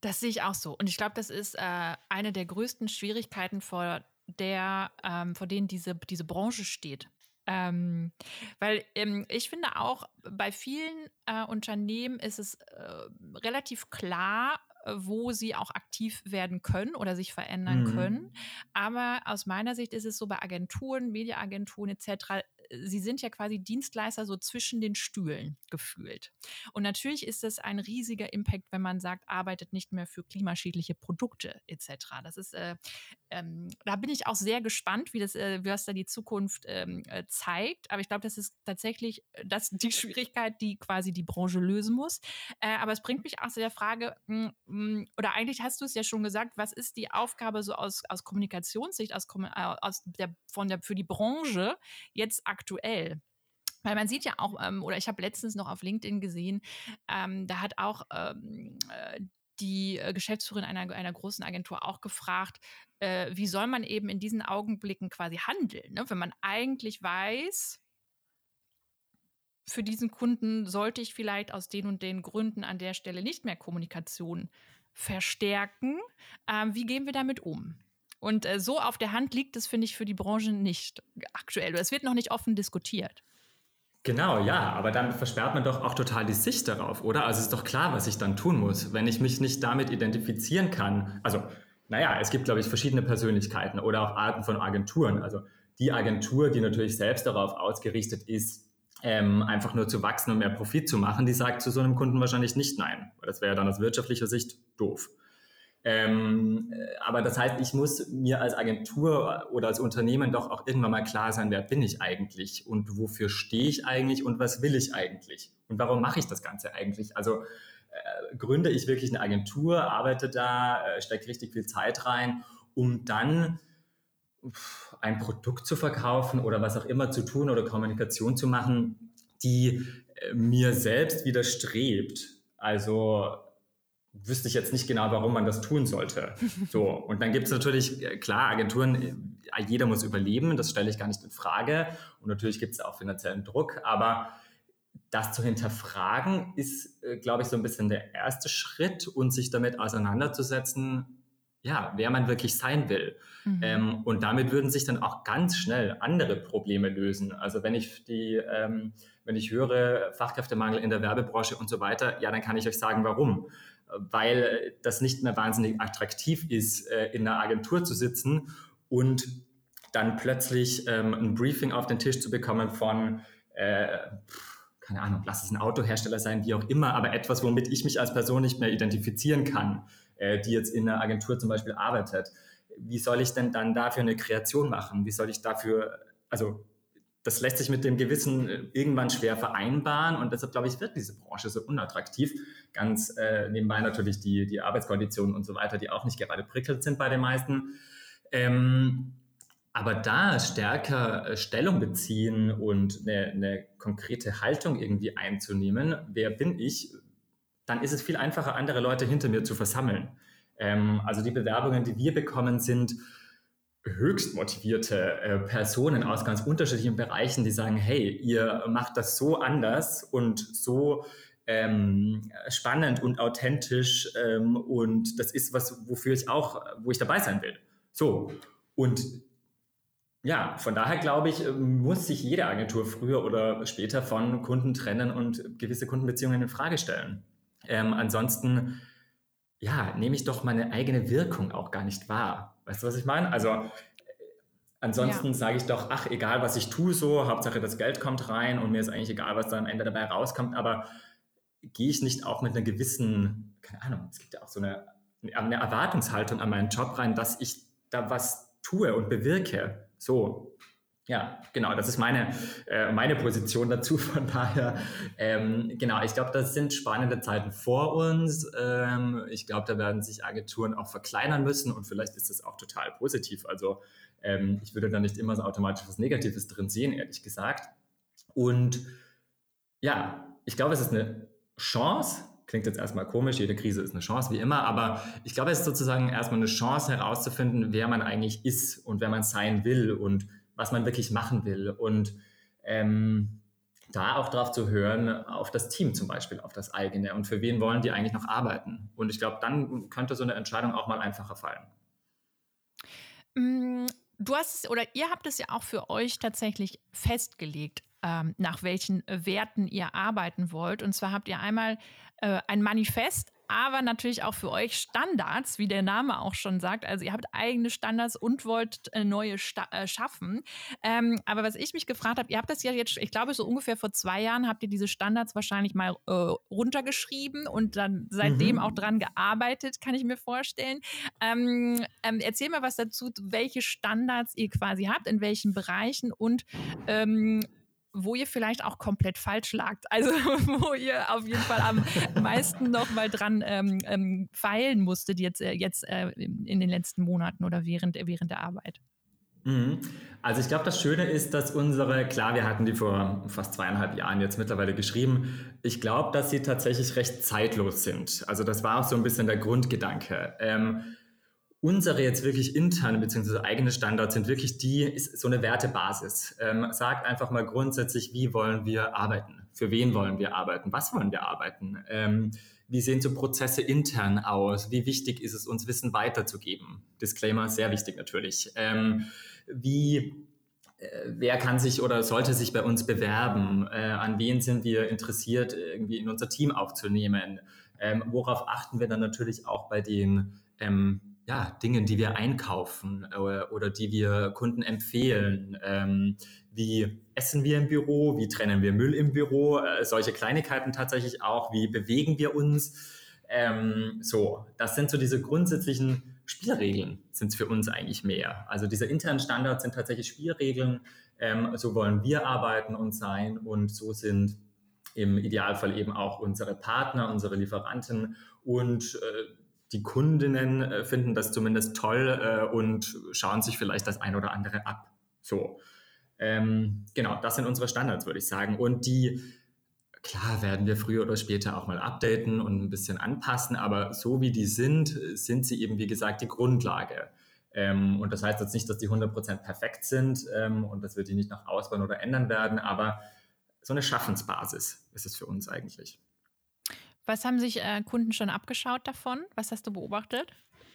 Das sehe ich auch so. Und ich glaube, das ist äh, eine der größten Schwierigkeiten, vor der, ähm, vor denen diese, diese Branche steht. Ähm, weil ähm, ich finde auch, bei vielen äh, Unternehmen ist es äh, relativ klar, wo sie auch aktiv werden können oder sich verändern mhm. können. Aber aus meiner Sicht ist es so bei Agenturen, Mediaagenturen etc., sie sind ja quasi Dienstleister so zwischen den Stühlen gefühlt. Und natürlich ist das ein riesiger Impact, wenn man sagt, arbeitet nicht mehr für klimaschädliche Produkte etc. Das ist, äh, ähm, da bin ich auch sehr gespannt, wie das, äh, was da die Zukunft ähm, äh, zeigt. Aber ich glaube, das ist tatsächlich äh, das, die Schwierigkeit, die quasi die Branche lösen muss. Äh, aber es bringt mich auch zu der Frage, hm, mh, oder eigentlich hast du es ja schon gesagt, was ist die Aufgabe so aus, aus Kommunikationssicht, aus, aus der, von der, für die Branche jetzt aktuell? Weil man sieht ja auch, ähm, oder ich habe letztens noch auf LinkedIn gesehen, ähm, da hat auch ähm, äh, die äh, Geschäftsführerin einer, einer großen Agentur auch gefragt, äh, wie soll man eben in diesen Augenblicken quasi handeln, ne? wenn man eigentlich weiß, für diesen Kunden sollte ich vielleicht aus den und den Gründen an der Stelle nicht mehr Kommunikation verstärken. Ähm, wie gehen wir damit um? Und äh, so auf der Hand liegt es, finde ich, für die Branche nicht aktuell. Es wird noch nicht offen diskutiert. Genau, ja, aber damit versperrt man doch auch total die Sicht darauf, oder? Also es ist doch klar, was ich dann tun muss, wenn ich mich nicht damit identifizieren kann. Also, naja, es gibt, glaube ich, verschiedene Persönlichkeiten oder auch Arten von Agenturen. Also die Agentur, die natürlich selbst darauf ausgerichtet ist, ähm, einfach nur zu wachsen und mehr Profit zu machen, die sagt zu so einem Kunden wahrscheinlich nicht nein. Das wäre ja dann aus wirtschaftlicher Sicht doof. Ähm, aber das heißt, ich muss mir als Agentur oder als Unternehmen doch auch irgendwann mal klar sein, wer bin ich eigentlich und wofür stehe ich eigentlich und was will ich eigentlich und warum mache ich das Ganze eigentlich? Also äh, gründe ich wirklich eine Agentur, arbeite da, äh, stecke richtig viel Zeit rein, um dann ein Produkt zu verkaufen oder was auch immer zu tun oder Kommunikation zu machen, die äh, mir selbst widerstrebt. Also wüsste ich jetzt nicht genau, warum man das tun sollte. [laughs] So, und dann gibt es natürlich, äh, klar, Agenturen, äh, jeder muss überleben, das stelle ich gar nicht in Frage. Und natürlich gibt es auch finanziellen Druck, aber das zu hinterfragen ist, äh, glaube ich, so ein bisschen der erste Schritt und sich damit auseinanderzusetzen, ja, wer man wirklich sein will. Mhm. Ähm, und damit würden sich dann auch ganz schnell andere Probleme lösen. Also wenn ich die, ähm, wenn ich höre Fachkräftemangel in der Werbebranche und so weiter, ja, dann kann ich euch sagen, warum weil das nicht mehr wahnsinnig attraktiv ist, äh, in einer Agentur zu sitzen und dann plötzlich ähm, ein Briefing auf den Tisch zu bekommen von, äh, keine Ahnung, lass es ein Autohersteller sein, wie auch immer, aber etwas, womit ich mich als Person nicht mehr identifizieren kann, äh, die jetzt in einer Agentur zum Beispiel arbeitet. Wie soll ich denn dann dafür eine Kreation machen? Wie soll ich dafür, also das lässt sich mit dem Gewissen äh, irgendwann schwer vereinbaren und deshalb, glaube ich, wird diese Branche so unattraktiv. Ganz äh, nebenbei natürlich die, die Arbeitskonditionen und so weiter, die auch nicht gerade prickelnd sind bei den meisten. Ähm, aber da stärker äh, Stellung beziehen und eine, eine, konkrete Haltung irgendwie einzunehmen, wer bin ich, dann ist es viel einfacher, andere Leute hinter mir zu versammeln. Ähm, also die Bewerbungen, die wir bekommen, sind höchst motivierte äh, Personen aus ganz unterschiedlichen Bereichen, die sagen, hey, ihr macht das so anders und so ähm, spannend und authentisch ähm, und das ist was, wofür ich auch, wo ich dabei sein will. So. Und ja, von daher glaube ich, muss sich jede Agentur früher oder später von Kunden trennen und gewisse Kundenbeziehungen in Frage stellen. Ähm, ansonsten, ja, nehme ich doch meine eigene Wirkung auch gar nicht wahr. Weißt du, was ich meine? Also äh, ansonsten ja. sage ich doch, ach, egal was ich tue, so, Hauptsache das Geld kommt rein und mir ist eigentlich egal, was da am Ende dabei rauskommt, aber gehe ich nicht auch mit einer gewissen, keine Ahnung, es gibt ja auch so eine, eine Erwartungshaltung an meinen Job rein, dass ich da was tue und bewirke. So, ja, genau, das ist meine, äh, meine Position dazu. [laughs] Von daher, ähm, genau, ich glaube, das sind spannende Zeiten vor uns. Ähm, ich glaube, da werden sich Agenturen auch verkleinern müssen und vielleicht ist das auch total positiv. Also ähm, ich würde da nicht immer so automatisch was Negatives drin sehen, ehrlich gesagt. Und ja, ich glaube, es ist eine Chance. Klingt jetzt erstmal komisch, jede Krise ist eine Chance, wie immer, aber ich glaube, es ist sozusagen erstmal eine Chance herauszufinden, wer man eigentlich ist und wer man sein will und was man wirklich machen will. Und ähm, da auch drauf zu hören, auf das Team zum Beispiel, auf das eigene und für wen wollen die eigentlich noch arbeiten. Und ich glaube, dann könnte so eine Entscheidung auch mal einfacher fallen. Mm, du hast oder ihr habt es ja auch für euch tatsächlich festgelegt, ähm, nach welchen Werten ihr arbeiten wollt. Und zwar habt ihr einmal äh, ein Manifest aber natürlich auch für euch Standards, wie der Name auch schon sagt. Also ihr habt eigene Standards und wollt äh, neue Sta äh, schaffen. Ähm, aber was ich mich gefragt habe, ihr habt das ja jetzt, ich glaube, so ungefähr vor zwei Jahren habt ihr diese Standards wahrscheinlich mal äh, runtergeschrieben und dann seitdem mhm. auch dran gearbeitet, kann ich mir vorstellen. Ähm, ähm, erzähl mal was dazu, welche Standards ihr quasi habt, in welchen Bereichen und ähm, wo ihr vielleicht auch komplett falsch lagt. [laughs] Also wo ihr auf jeden Fall am meisten noch mal dran ähm, ähm, feilen musstet jetzt, äh, jetzt äh, in den letzten Monaten oder während, während der Arbeit. Mhm. Also ich glaube, das Schöne ist, dass unsere, klar, wir hatten die vor fast zweieinhalb Jahren jetzt mittlerweile geschrieben. Ich glaube, dass sie tatsächlich recht zeitlos sind. Also das war auch so ein bisschen der Grundgedanke. Ähm, Unsere jetzt wirklich interne bzw. eigene Standards sind wirklich die, ist so eine Wertebasis. Ähm, sagt einfach mal grundsätzlich, wie wollen wir arbeiten? Für wen wollen wir arbeiten? Was wollen wir arbeiten? Ähm, wie sehen so Prozesse intern aus? Wie wichtig ist es, uns Wissen weiterzugeben? Disclaimer, sehr wichtig natürlich. Ähm, wie äh, wer kann sich oder sollte sich bei uns bewerben? Äh, an wen sind wir interessiert, irgendwie in unser Team aufzunehmen? Ähm, worauf achten wir dann natürlich auch bei den ähm, ja, Dingen, die wir einkaufen äh, oder die wir Kunden empfehlen. Ähm, wie essen wir im Büro? Wie trennen wir Müll im Büro? Äh, solche Kleinigkeiten tatsächlich auch. Wie bewegen wir uns? Ähm, so, das sind so diese grundsätzlichen Spielregeln, sind es für uns eigentlich mehr. Also diese internen Standards sind tatsächlich Spielregeln. Ähm, so wollen wir arbeiten und sein und so sind im Idealfall eben auch unsere Partner, unsere Lieferanten und äh, die Kundinnen äh, finden das zumindest toll äh, und schauen sich vielleicht das ein oder andere ab. So. Ähm, genau, das sind unsere Standards, würde ich sagen. Und die, klar, werden wir früher oder später auch mal updaten und ein bisschen anpassen, aber so wie die sind, sind sie eben, wie gesagt, die Grundlage. Ähm, und das heißt jetzt nicht, dass die 100% perfekt sind ähm, und dass wir die nicht noch ausbauen oder ändern werden, aber so eine Schaffensbasis ist es für uns eigentlich. Was haben sich äh, Kunden schon abgeschaut davon? Was hast du beobachtet?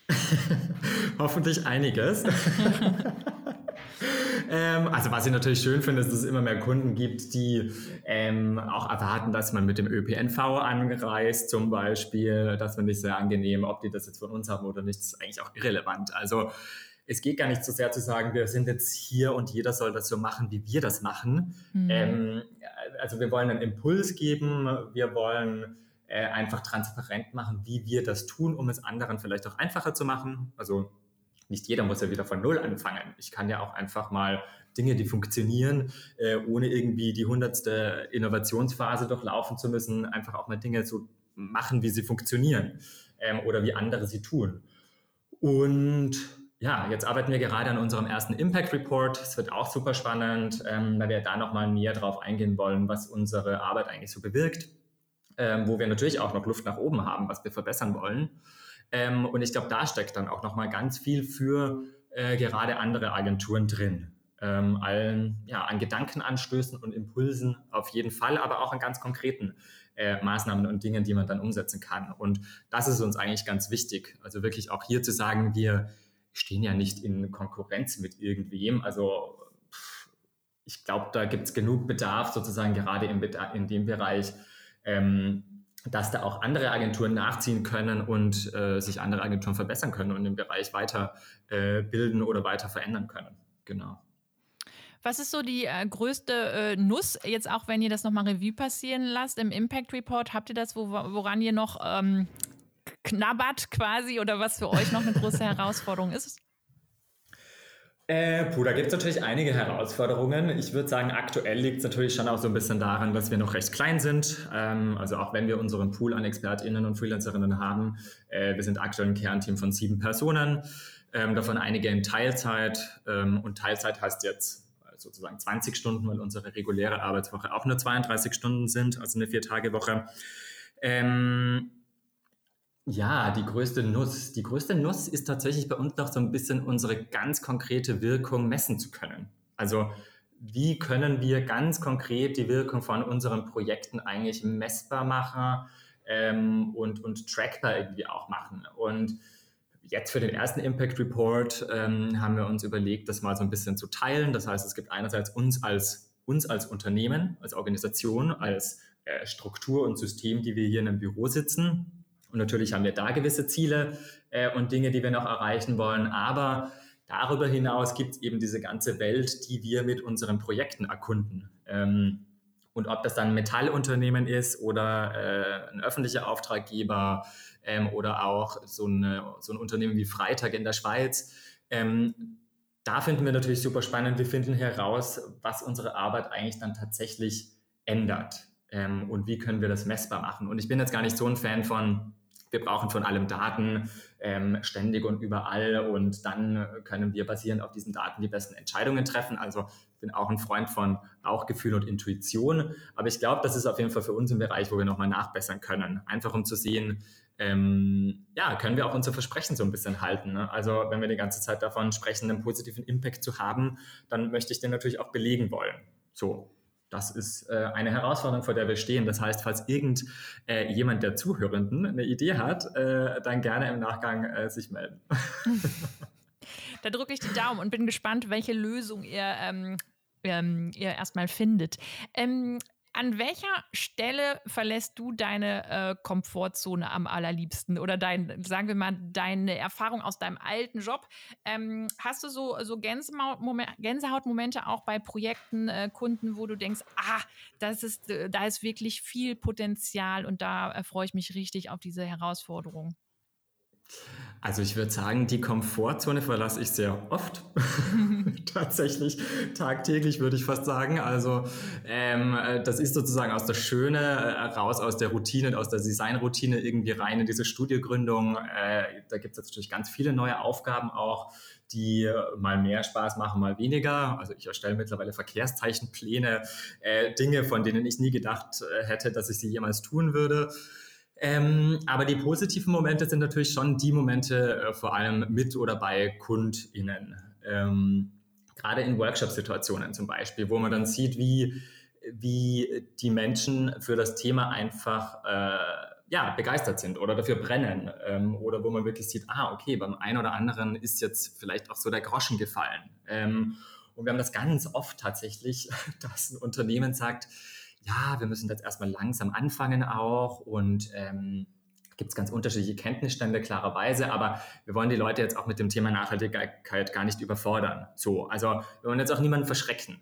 [laughs] Hoffentlich einiges. [laughs] ähm, also was ich natürlich schön finde, ist, dass es immer mehr Kunden gibt, die ähm, auch erwarten, dass man mit dem ÖPNV anreist zum Beispiel. Das finde ich sehr angenehm. Ob die das jetzt von uns haben oder nicht, ist eigentlich auch irrelevant. Also es geht gar nicht so sehr zu sagen, wir sind jetzt hier und jeder soll das so machen, wie wir das machen. Mhm. Ähm, also wir wollen einen Impuls geben, wir wollen äh, einfach transparent machen, wie wir das tun, um es anderen vielleicht auch einfacher zu machen. Also nicht jeder muss ja wieder von Null anfangen. Ich kann ja auch einfach mal Dinge, die funktionieren, äh, ohne irgendwie die hundertste Innovationsphase durchlaufen zu müssen, einfach auch mal Dinge so machen, wie sie funktionieren ähm, oder wie andere sie tun. Und ja, jetzt arbeiten wir gerade an unserem ersten Impact Report. Es wird auch super spannend, ähm, weil wir da nochmal näher drauf eingehen wollen, was unsere Arbeit eigentlich so bewirkt ähm, wo wir natürlich auch noch Luft nach oben haben, was wir verbessern wollen. Ähm, und ich glaube, da steckt dann auch nochmal ganz viel für äh, gerade andere Agenturen drin. Ähm, allen ja, an Gedankenanstößen und Impulsen auf jeden Fall, aber auch an ganz konkreten äh, Maßnahmen und Dingen, die man dann umsetzen kann. Und das ist uns eigentlich ganz wichtig. Also wirklich auch hier zu sagen, wir stehen ja nicht in Konkurrenz mit irgendwem. Also ich glaube, da gibt es genug Bedarf sozusagen gerade in, in dem Bereich, ähm, dass da auch andere Agenturen nachziehen können und äh, sich andere Agenturen verbessern können und im Bereich weiter äh, bilden oder weiter verändern können. Genau. Was ist so die äh, größte äh, Nuss, jetzt auch wenn ihr das nochmal Revue passieren lasst im Impact Report? Habt ihr das, wo, woran ihr noch ähm, knabbert quasi oder was für euch noch eine große [laughs] Herausforderung ist? Äh, puh, da gibt es natürlich einige Herausforderungen. Ich würde sagen, aktuell liegt es natürlich schon auch so ein bisschen daran, dass wir noch recht klein sind. Ähm, also auch wenn wir unseren Pool an ExpertInnen und Freelancerinnen haben, äh, wir sind aktuell ein Kernteam von sieben Personen, ähm, davon einige in Teilzeit. Ähm, und Teilzeit heißt jetzt sozusagen 20 Stunden, weil unsere reguläre Arbeitswoche auch nur 32 Stunden sind, also eine Vier-Tage-Woche. Ähm, ja, die größte Nuss. Die größte Nuss ist tatsächlich bei uns noch so ein bisschen unsere ganz konkrete Wirkung messen zu können. Also wie können wir ganz konkret die Wirkung von unseren Projekten eigentlich messbar machen ähm, und, und trackbar irgendwie auch machen. Und jetzt für den ersten Impact Report ähm, haben wir uns überlegt, das mal so ein bisschen zu teilen. Das heißt, es gibt einerseits uns als, uns als Unternehmen, als Organisation, als äh, Struktur und System, die wir hier in einem Büro sitzen Und natürlich haben wir da gewisse Ziele äh, und Dinge, die wir noch erreichen wollen. Aber darüber hinaus gibt es eben diese ganze Welt, die wir mit unseren Projekten erkunden. Ähm, und ob das dann ein Metallunternehmen ist oder äh, ein öffentlicher Auftraggeber ähm, oder auch so, eine, so, ein Unternehmen wie Freitag in der Schweiz, ähm, da finden wir natürlich super spannend. Wir finden heraus, was unsere Arbeit eigentlich dann tatsächlich ändert ähm, und wie können wir das messbar machen. Und ich bin jetzt gar nicht so ein Fan von, wir brauchen von allem Daten ähm, ständig und überall und dann können wir basierend auf diesen Daten die besten Entscheidungen treffen. Also ich bin auch ein Freund von Bauchgefühl und Intuition, aber ich glaube, das ist auf jeden Fall für uns ein Bereich, wo wir nochmal nachbessern können, einfach um zu sehen, ähm, ja, können wir auch unser Versprechen so ein bisschen halten. Ne? Also wenn wir die ganze Zeit davon sprechen, einen positiven Impact zu haben, dann möchte ich den natürlich auch belegen wollen. So, das ist äh, eine Herausforderung, vor der wir stehen. Das heißt, falls irgend äh, der Zuhörenden eine Idee hat, äh, dann gerne im Nachgang sich melden. [laughs] da drücke ich die Daumen und bin gespannt, welche Lösung ihr, ähm, ähm, ihr erstmal findet. Ähm, an welcher Stelle verlässt du deine äh, Komfortzone am allerliebsten oder dein, sagen wir mal, deine Erfahrung aus deinem alten Job? Ähm, hast du so, so Gänsehautmomente auch bei Projekten, äh, Kunden, wo du denkst, ah, das ist, äh, da ist wirklich viel Potenzial und da äh, freue ich mich richtig auf diese Herausforderung? Also ich würde sagen, die Komfortzone verlasse ich sehr oft. [laughs] Tatsächlich tagtäglich würde ich fast sagen. Also ähm, das ist sozusagen aus der Schöne äh, raus, aus der Routine, aus der Designroutine irgendwie rein in diese Studiegründung. Äh, da gibt es natürlich ganz viele neue Aufgaben auch die mal mehr Spaß machen, mal weniger. Also ich erstelle mittlerweile Verkehrszeichenpläne, äh, Dinge, von denen ich nie gedacht äh, hätte, dass ich sie jemals tun würde. Ähm, aber die positiven Momente sind natürlich schon die Momente, äh, vor allem mit oder bei KundInnen. Ähm, gerade in Workshop-Situationen zum Beispiel, wo man dann sieht, wie, wie die Menschen für das Thema einfach äh, ja, begeistert sind oder dafür brennen. Ähm, oder wo man wirklich sieht, ah, okay, beim einen oder anderen ist jetzt vielleicht auch so der Groschen gefallen. Ähm, und wir haben das ganz oft tatsächlich, [laughs] dass ein Unternehmen sagt, ja, wir müssen jetzt erstmal langsam anfangen auch und ähm, gibt es ganz unterschiedliche Kenntnisstände, klarerweise, aber wir wollen die Leute jetzt auch mit dem Thema Nachhaltigkeit gar nicht überfordern. So, also wir wollen jetzt auch niemanden verschrecken.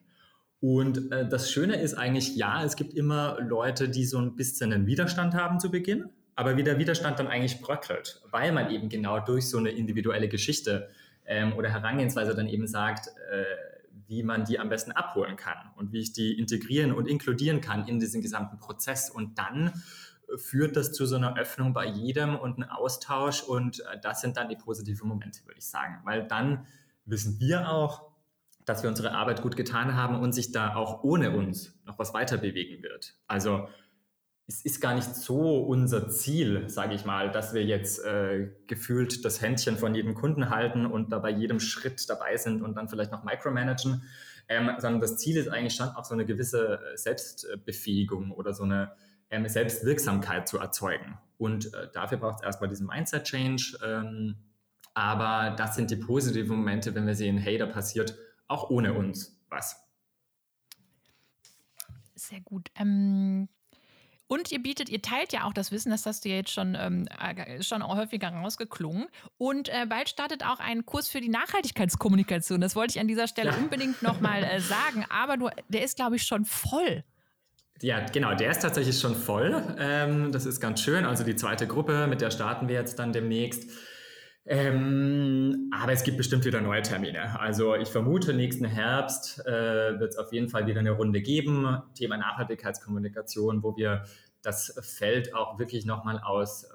Und äh, das Schöne ist eigentlich, ja, es gibt immer Leute, die so ein bisschen einen Widerstand haben zu Beginn, aber wie der Widerstand dann eigentlich bröckelt, weil man eben genau durch so eine individuelle Geschichte ähm, oder Herangehensweise dann eben sagt, äh, wie man die am besten abholen kann und wie ich die integrieren und inkludieren kann in diesen gesamten Prozess. Und dann äh, führt das zu so einer Öffnung bei jedem und einem Austausch. Und äh, das sind dann die positiven Momente, würde ich sagen. Weil dann wissen wir auch, dass wir unsere Arbeit gut getan haben und sich da auch ohne uns noch was weiter bewegen wird. Also es ist gar nicht so unser Ziel, sage ich mal, dass wir jetzt äh, gefühlt das Händchen von jedem Kunden halten und da bei jedem Schritt dabei sind und dann vielleicht noch micromanagen, ähm, sondern das Ziel ist eigentlich schon auch so eine gewisse äh, Selbstbefähigung oder so eine ähm, Selbstwirksamkeit zu erzeugen. Und äh, dafür braucht es erstmal diesen Mindset-Change. Ähm, aber das sind die positiven Momente, wenn wir sehen, hey, da passiert auch ohne uns was. Sehr gut. Ähm, und ihr bietet, ihr teilt ja auch das Wissen, das hast du ja jetzt schon, ähm, äh, schon häufiger rausgeklungen. Und äh, bald startet auch ein Kurs für die Nachhaltigkeitskommunikation. Das wollte ich an dieser Stelle ja. unbedingt nochmal äh, sagen. Aber du, der ist, glaube ich, schon voll. Ja, genau, der ist tatsächlich schon voll. Ähm, das ist ganz schön. Also die zweite Gruppe, mit der starten wir jetzt dann demnächst. Ähm, aber es gibt bestimmt wieder neue Termine. Also ich vermute, nächsten Herbst äh, wird es auf jeden Fall wieder eine Runde geben. Thema Nachhaltigkeitskommunikation, wo wir das Feld auch wirklich nochmal aus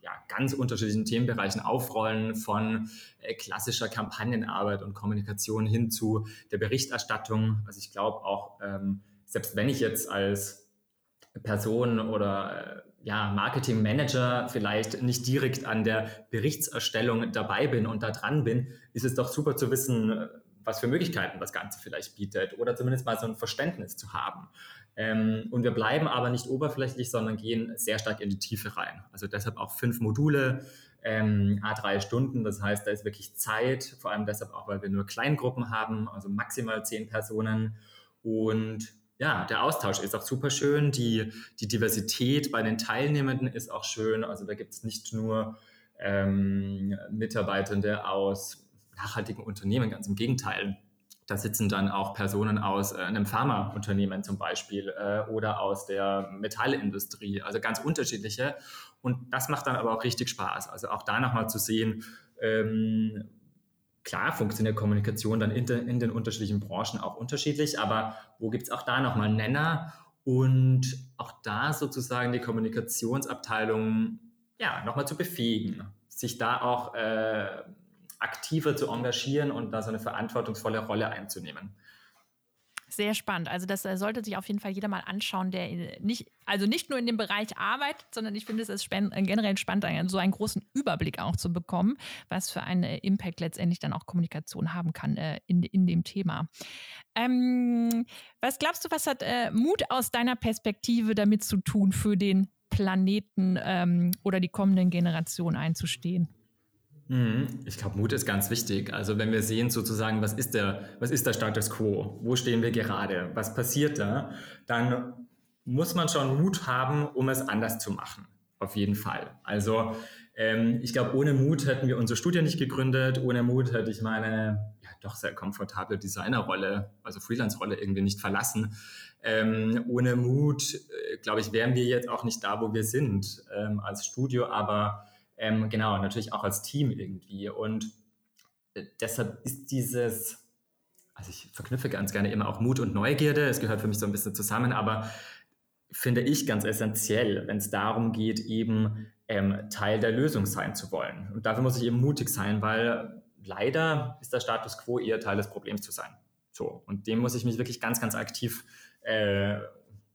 ja, ganz unterschiedlichen Themenbereichen aufrollen, von äh, klassischer Kampagnenarbeit und Kommunikation hin zu der Berichterstattung. Also ich glaube auch, ähm, selbst wenn ich jetzt als Person oder äh, ja, Marketing Manager vielleicht nicht direkt an der Berichtserstellung dabei bin und da dran bin, ist es doch super zu wissen, was für Möglichkeiten das Ganze vielleicht bietet oder zumindest mal so ein Verständnis zu haben. Ähm, und wir bleiben aber nicht oberflächlich, sondern gehen sehr stark in die Tiefe rein. Also deshalb auch fünf Module, ähm, A3 Stunden. Das heißt, da ist wirklich Zeit, vor allem deshalb auch, weil wir nur Kleingruppen haben, also maximal zehn Personen. Und ja, der Austausch ist auch super schön. Die, die Diversität bei den Teilnehmenden ist auch schön. Also da gibt es nicht nur ähm, Mitarbeitende aus nachhaltigen Unternehmen, ganz im Gegenteil. Da sitzen dann auch Personen aus äh, einem Pharmaunternehmen zum Beispiel äh, oder aus der Metallindustrie, also ganz unterschiedliche. Und das macht dann aber auch richtig Spaß. Also auch da nochmal zu sehen, ähm, klar funktioniert Kommunikation dann in, de, in, den unterschiedlichen Branchen auch unterschiedlich, aber wo gibt es auch da nochmal Nenner und auch da sozusagen die Kommunikationsabteilung ja, nochmal zu befähigen, sich da auch äh, aktiver zu engagieren und da so eine verantwortungsvolle Rolle einzunehmen. Sehr spannend. Also das äh, sollte sich auf jeden Fall jeder mal anschauen, der nicht, also nicht nur in dem Bereich arbeitet, sondern ich finde es ist äh, generell spannend, so einen großen Überblick auch zu bekommen, was für einen äh, Impact letztendlich dann auch Kommunikation haben kann in, in dem Thema. Ähm, was glaubst du, was hat äh, Mut aus deiner Perspektive damit zu tun, für den Planeten ähm, oder die kommenden Generationen einzustehen? Mhm. Ich glaube, Mut ist ganz wichtig. Also wenn wir sehen sozusagen, was ist der, was ist der Status quo? Wo stehen wir gerade? Was passiert da? Dann muss man schon Mut haben, um es anders zu machen. Auf jeden Fall. Also ähm, ich glaube, ohne Mut hätten wir unsere Studie nicht gegründet. Ohne Mut hätte ich meine ja, doch sehr komfortable Designerrolle, also Freelance-Rolle irgendwie nicht verlassen. Ähm, ohne Mut, äh, glaube ich, wären wir jetzt auch nicht da, wo wir sind ähm, als Studio. Aber ähm, genau, natürlich auch als Team irgendwie. Und äh, deshalb ist dieses, also ich verknüpfe ganz gerne immer auch Mut und Neugierde, es gehört für mich so ein bisschen zusammen, aber finde ich ganz essentiell, wenn es darum geht, eben ähm, Teil der Lösung sein zu wollen. Und dafür muss ich eben mutig sein, weil leider ist der Status quo eher Teil des Problems zu sein. So, und dem muss ich mich wirklich ganz, ganz aktiv äh,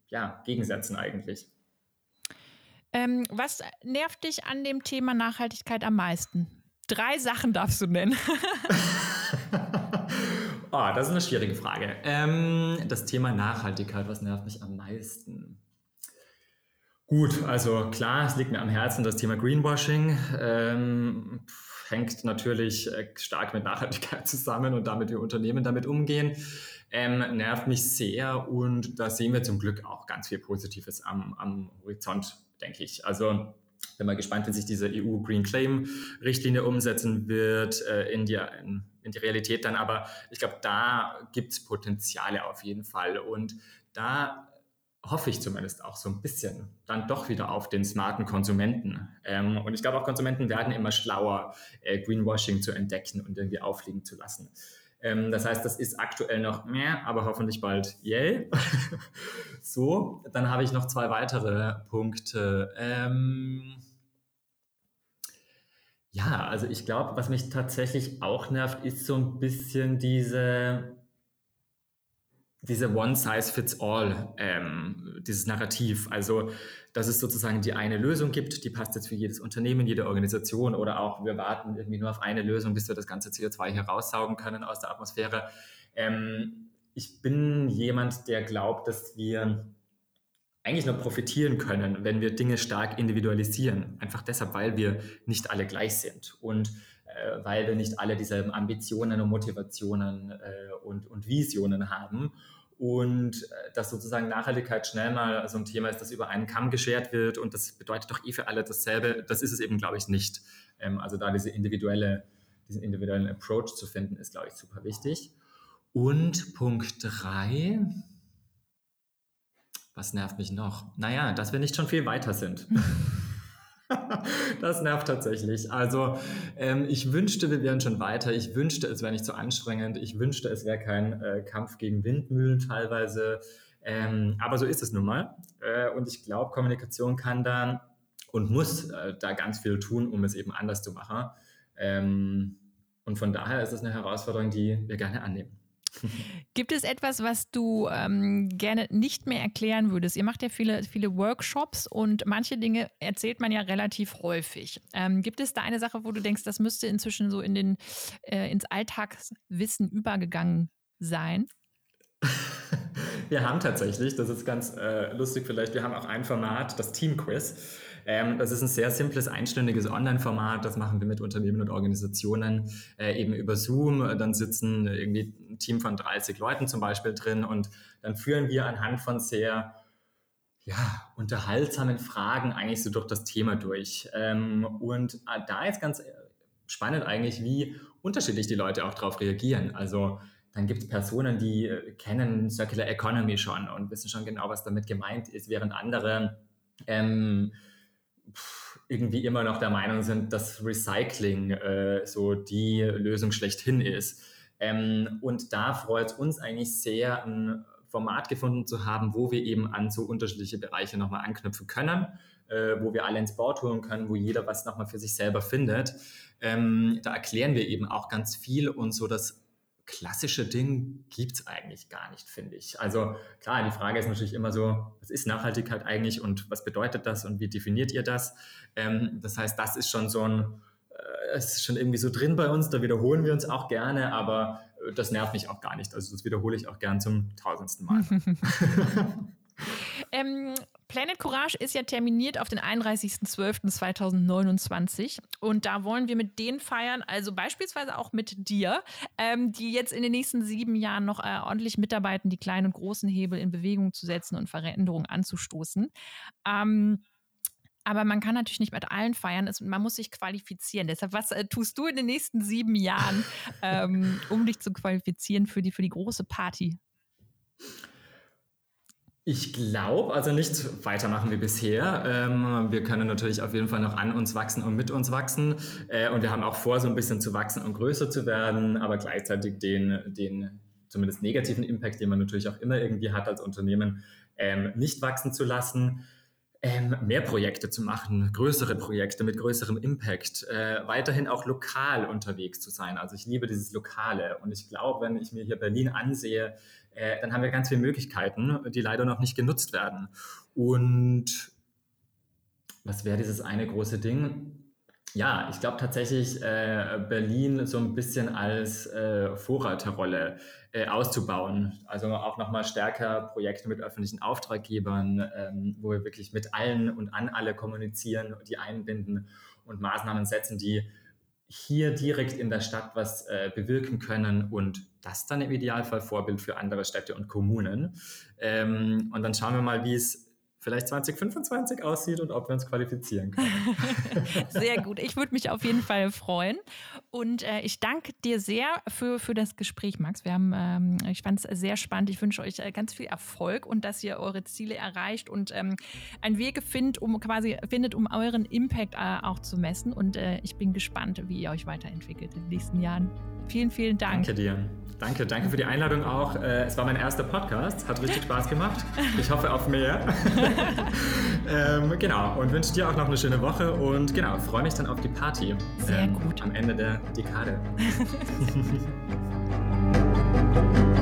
ja, gegensetzen eigentlich. Ähm, was nervt dich an dem Thema Nachhaltigkeit am meisten? Drei Sachen darfst du nennen. oh, [laughs] das ist eine schwierige Frage. Ähm, das Thema Nachhaltigkeit, was nervt mich am meisten? Gut, also klar, es liegt mir am Herzen das Thema Greenwashing. Ähm, hängt natürlich äh, stark mit Nachhaltigkeit zusammen und damit wie Unternehmen damit umgehen. Ähm, nervt mich sehr und da sehen wir zum Glück auch ganz viel Positives am, am Horizont denke ich. Also bin mal gespannt, wenn sich diese EU Green Claim Richtlinie umsetzen wird äh, in, die, in, in, die Realität dann. Aber ich glaube, da gibt es Potenziale auf jeden Fall. Und da hoffe ich zumindest auch so ein bisschen dann doch wieder auf den smarten Konsumenten. Ähm, und ich glaube auch Konsumenten werden immer schlauer, äh, Greenwashing zu entdecken und irgendwie aufliegen zu lassen. Ähm, das heißt, das ist aktuell noch mehr, aber hoffentlich bald yay. [laughs] so, dann habe ich noch zwei weitere Punkte. Ähm, ja, also ich glaube, was mich tatsächlich auch nervt, ist so ein bisschen diese diese One-Size-Fits-All, ähm, dieses Narrativ. Also, dass es sozusagen die eine Lösung gibt, die passt jetzt für jedes Unternehmen, jede Organisation oder auch wir warten irgendwie nur auf eine Lösung, bis wir das ganze CO2 hier raussaugen können aus der Atmosphäre. Ähm, ich bin jemand, der glaubt, dass wir eigentlich nur profitieren können, wenn wir Dinge stark individualisieren. Einfach deshalb, weil wir nicht alle gleich sind und äh, weil wir nicht alle dieselben Ambitionen und Motivationen äh, und, und Visionen haben und äh, dass sozusagen Nachhaltigkeit schnell mal so ein Thema ist, das über einen Kamm geschert wird und das bedeutet doch eh für alle dasselbe. Das ist es eben, glaube ich, nicht. Ähm, also da diese individuelle, diesen individuellen Approach zu finden, ist, glaube ich, super wichtig. Und Punkt drei, was nervt mich noch? Naja, dass wir nicht schon viel weiter sind. [laughs] [laughs] das nervt tatsächlich. Also ähm, ich wünschte, wir wären schon weiter. Ich wünschte, es wäre nicht so anstrengend. Ich wünschte, es wäre kein äh, Kampf gegen Windmühlen teilweise. Ähm, aber so ist es nun mal. Äh, und ich glaube, Kommunikation kann da und muss äh, da ganz viel tun, um es eben anders zu machen. Ähm, und von daher ist es eine Herausforderung, die wir gerne annehmen. [laughs] Gibt es etwas, was du ähm, gerne nicht mehr erklären würdest? Ihr macht ja viele, viele Workshops und manche Dinge erzählt man ja relativ häufig. Ähm, gibt es da eine Sache, wo du denkst, das müsste inzwischen so in den, äh, ins Alltagswissen übergegangen sein? [laughs] wir haben tatsächlich, das ist ganz äh, lustig vielleicht, wir haben auch ein Format, das Team Quiz. Ähm, das ist ein sehr simples, einstündiges Online-Format. Das machen wir mit Unternehmen und Organisationen äh, eben über Zoom. Dann sitzen irgendwie ein Team von 30 Leuten zum Beispiel drin und dann führen wir anhand von sehr ja, unterhaltsamen Fragen eigentlich so durch das Thema durch. Ähm, und äh, da ist ganz spannend eigentlich, wie unterschiedlich die Leute auch darauf reagieren. Also dann gibt es Personen, die äh, kennen Circular Economy schon und wissen schon genau, was damit gemeint ist, während andere ähm, irgendwie immer noch der Meinung sind, dass Recycling äh, so die Lösung schlechthin ist. Ähm, und da freut uns eigentlich sehr, ein Format gefunden zu haben, wo wir eben an so unterschiedliche Bereiche nochmal anknüpfen können, äh, wo wir alle ins Board holen können, wo jeder was nochmal für sich selber findet. Ähm, da erklären wir eben auch ganz viel und so das klassische Ding gibt es eigentlich gar nicht, finde ich. Also klar, die Frage ist natürlich immer so, was ist Nachhaltigkeit eigentlich und was bedeutet das und wie definiert ihr das? Ähm, das heißt, das ist schon so ein, äh, es ist schon irgendwie so drin bei uns, da wiederholen wir uns auch gerne, aber äh, das nervt mich auch gar nicht. Also das wiederhole ich auch gern zum tausendsten Mal. [laughs] [laughs] ähm, Planet Courage ist ja terminiert auf den 31.12.2029 und da wollen wir mit denen feiern, also beispielsweise auch mit dir, ähm, die jetzt in den nächsten sieben Jahren noch äh, ordentlich mitarbeiten, die kleinen und großen Hebel in Bewegung zu setzen und Veränderungen anzustoßen. Ähm, aber man kann natürlich nicht mit allen feiern. man muss sich qualifizieren. Deshalb, was äh, tust du in den nächsten sieben Jahren, [laughs] ähm, um dich zu qualifizieren für die, für die große Party? Ich glaube, also nicht weitermachen wie bisher. Ähm, wir können natürlich auf jeden Fall noch an uns wachsen und mit uns wachsen. Äh, und wir haben auch vor, so ein bisschen zu wachsen und größer zu werden, aber gleichzeitig den, den zumindest negativen Impact, den man natürlich auch immer irgendwie hat als Unternehmen, ähm, nicht wachsen zu lassen. Ähm, mehr Projekte zu machen, größere Projekte mit größerem Impact, äh, weiterhin auch lokal unterwegs zu sein. Also ich liebe dieses Lokale und ich glaube, wenn ich mir hier Berlin ansehe, äh, dann haben wir ganz viele Möglichkeiten, die leider noch nicht genutzt werden. Und was wäre dieses eine große Ding? Ja, ich glaube tatsächlich, äh, Berlin so ein bisschen als äh, Vorreiterrolle äh, auszubauen. Also auch nochmal stärker Projekte mit öffentlichen Auftraggebern, ähm, wo wir wirklich mit allen und an alle kommunizieren, die einbinden und Maßnahmen setzen, die hier direkt in der Stadt was äh, bewirken können und das dann im Idealfall Vorbild für andere Städte und Kommunen. Ähm, und dann schauen wir mal, wie es vielleicht 2025 aussieht und ob wir uns qualifizieren können. [laughs] sehr gut. Ich würde mich auf jeden Fall freuen. Und äh, ich danke dir sehr für, für das Gespräch, Max. Wir haben, ähm, ich fand es sehr spannend. Ich wünsche euch äh, ganz viel Erfolg und dass ihr eure Ziele erreicht und ähm, einen Weg findet, um quasi findet, um euren Impact äh, auch zu messen. Und äh, ich bin gespannt, wie ihr euch weiterentwickelt in den nächsten Jahren. Vielen, vielen Dank. Danke dir. Danke, danke für die Einladung auch. Äh, es war mein erster Podcast, hat richtig Spaß gemacht. Ich hoffe auf mehr. [laughs] [laughs] ähm, genau, und wünsche dir auch noch eine schöne Woche und genau, freue mich dann auf die Party. Sehr ähm, gut. Am Ende der Dekade. [laughs]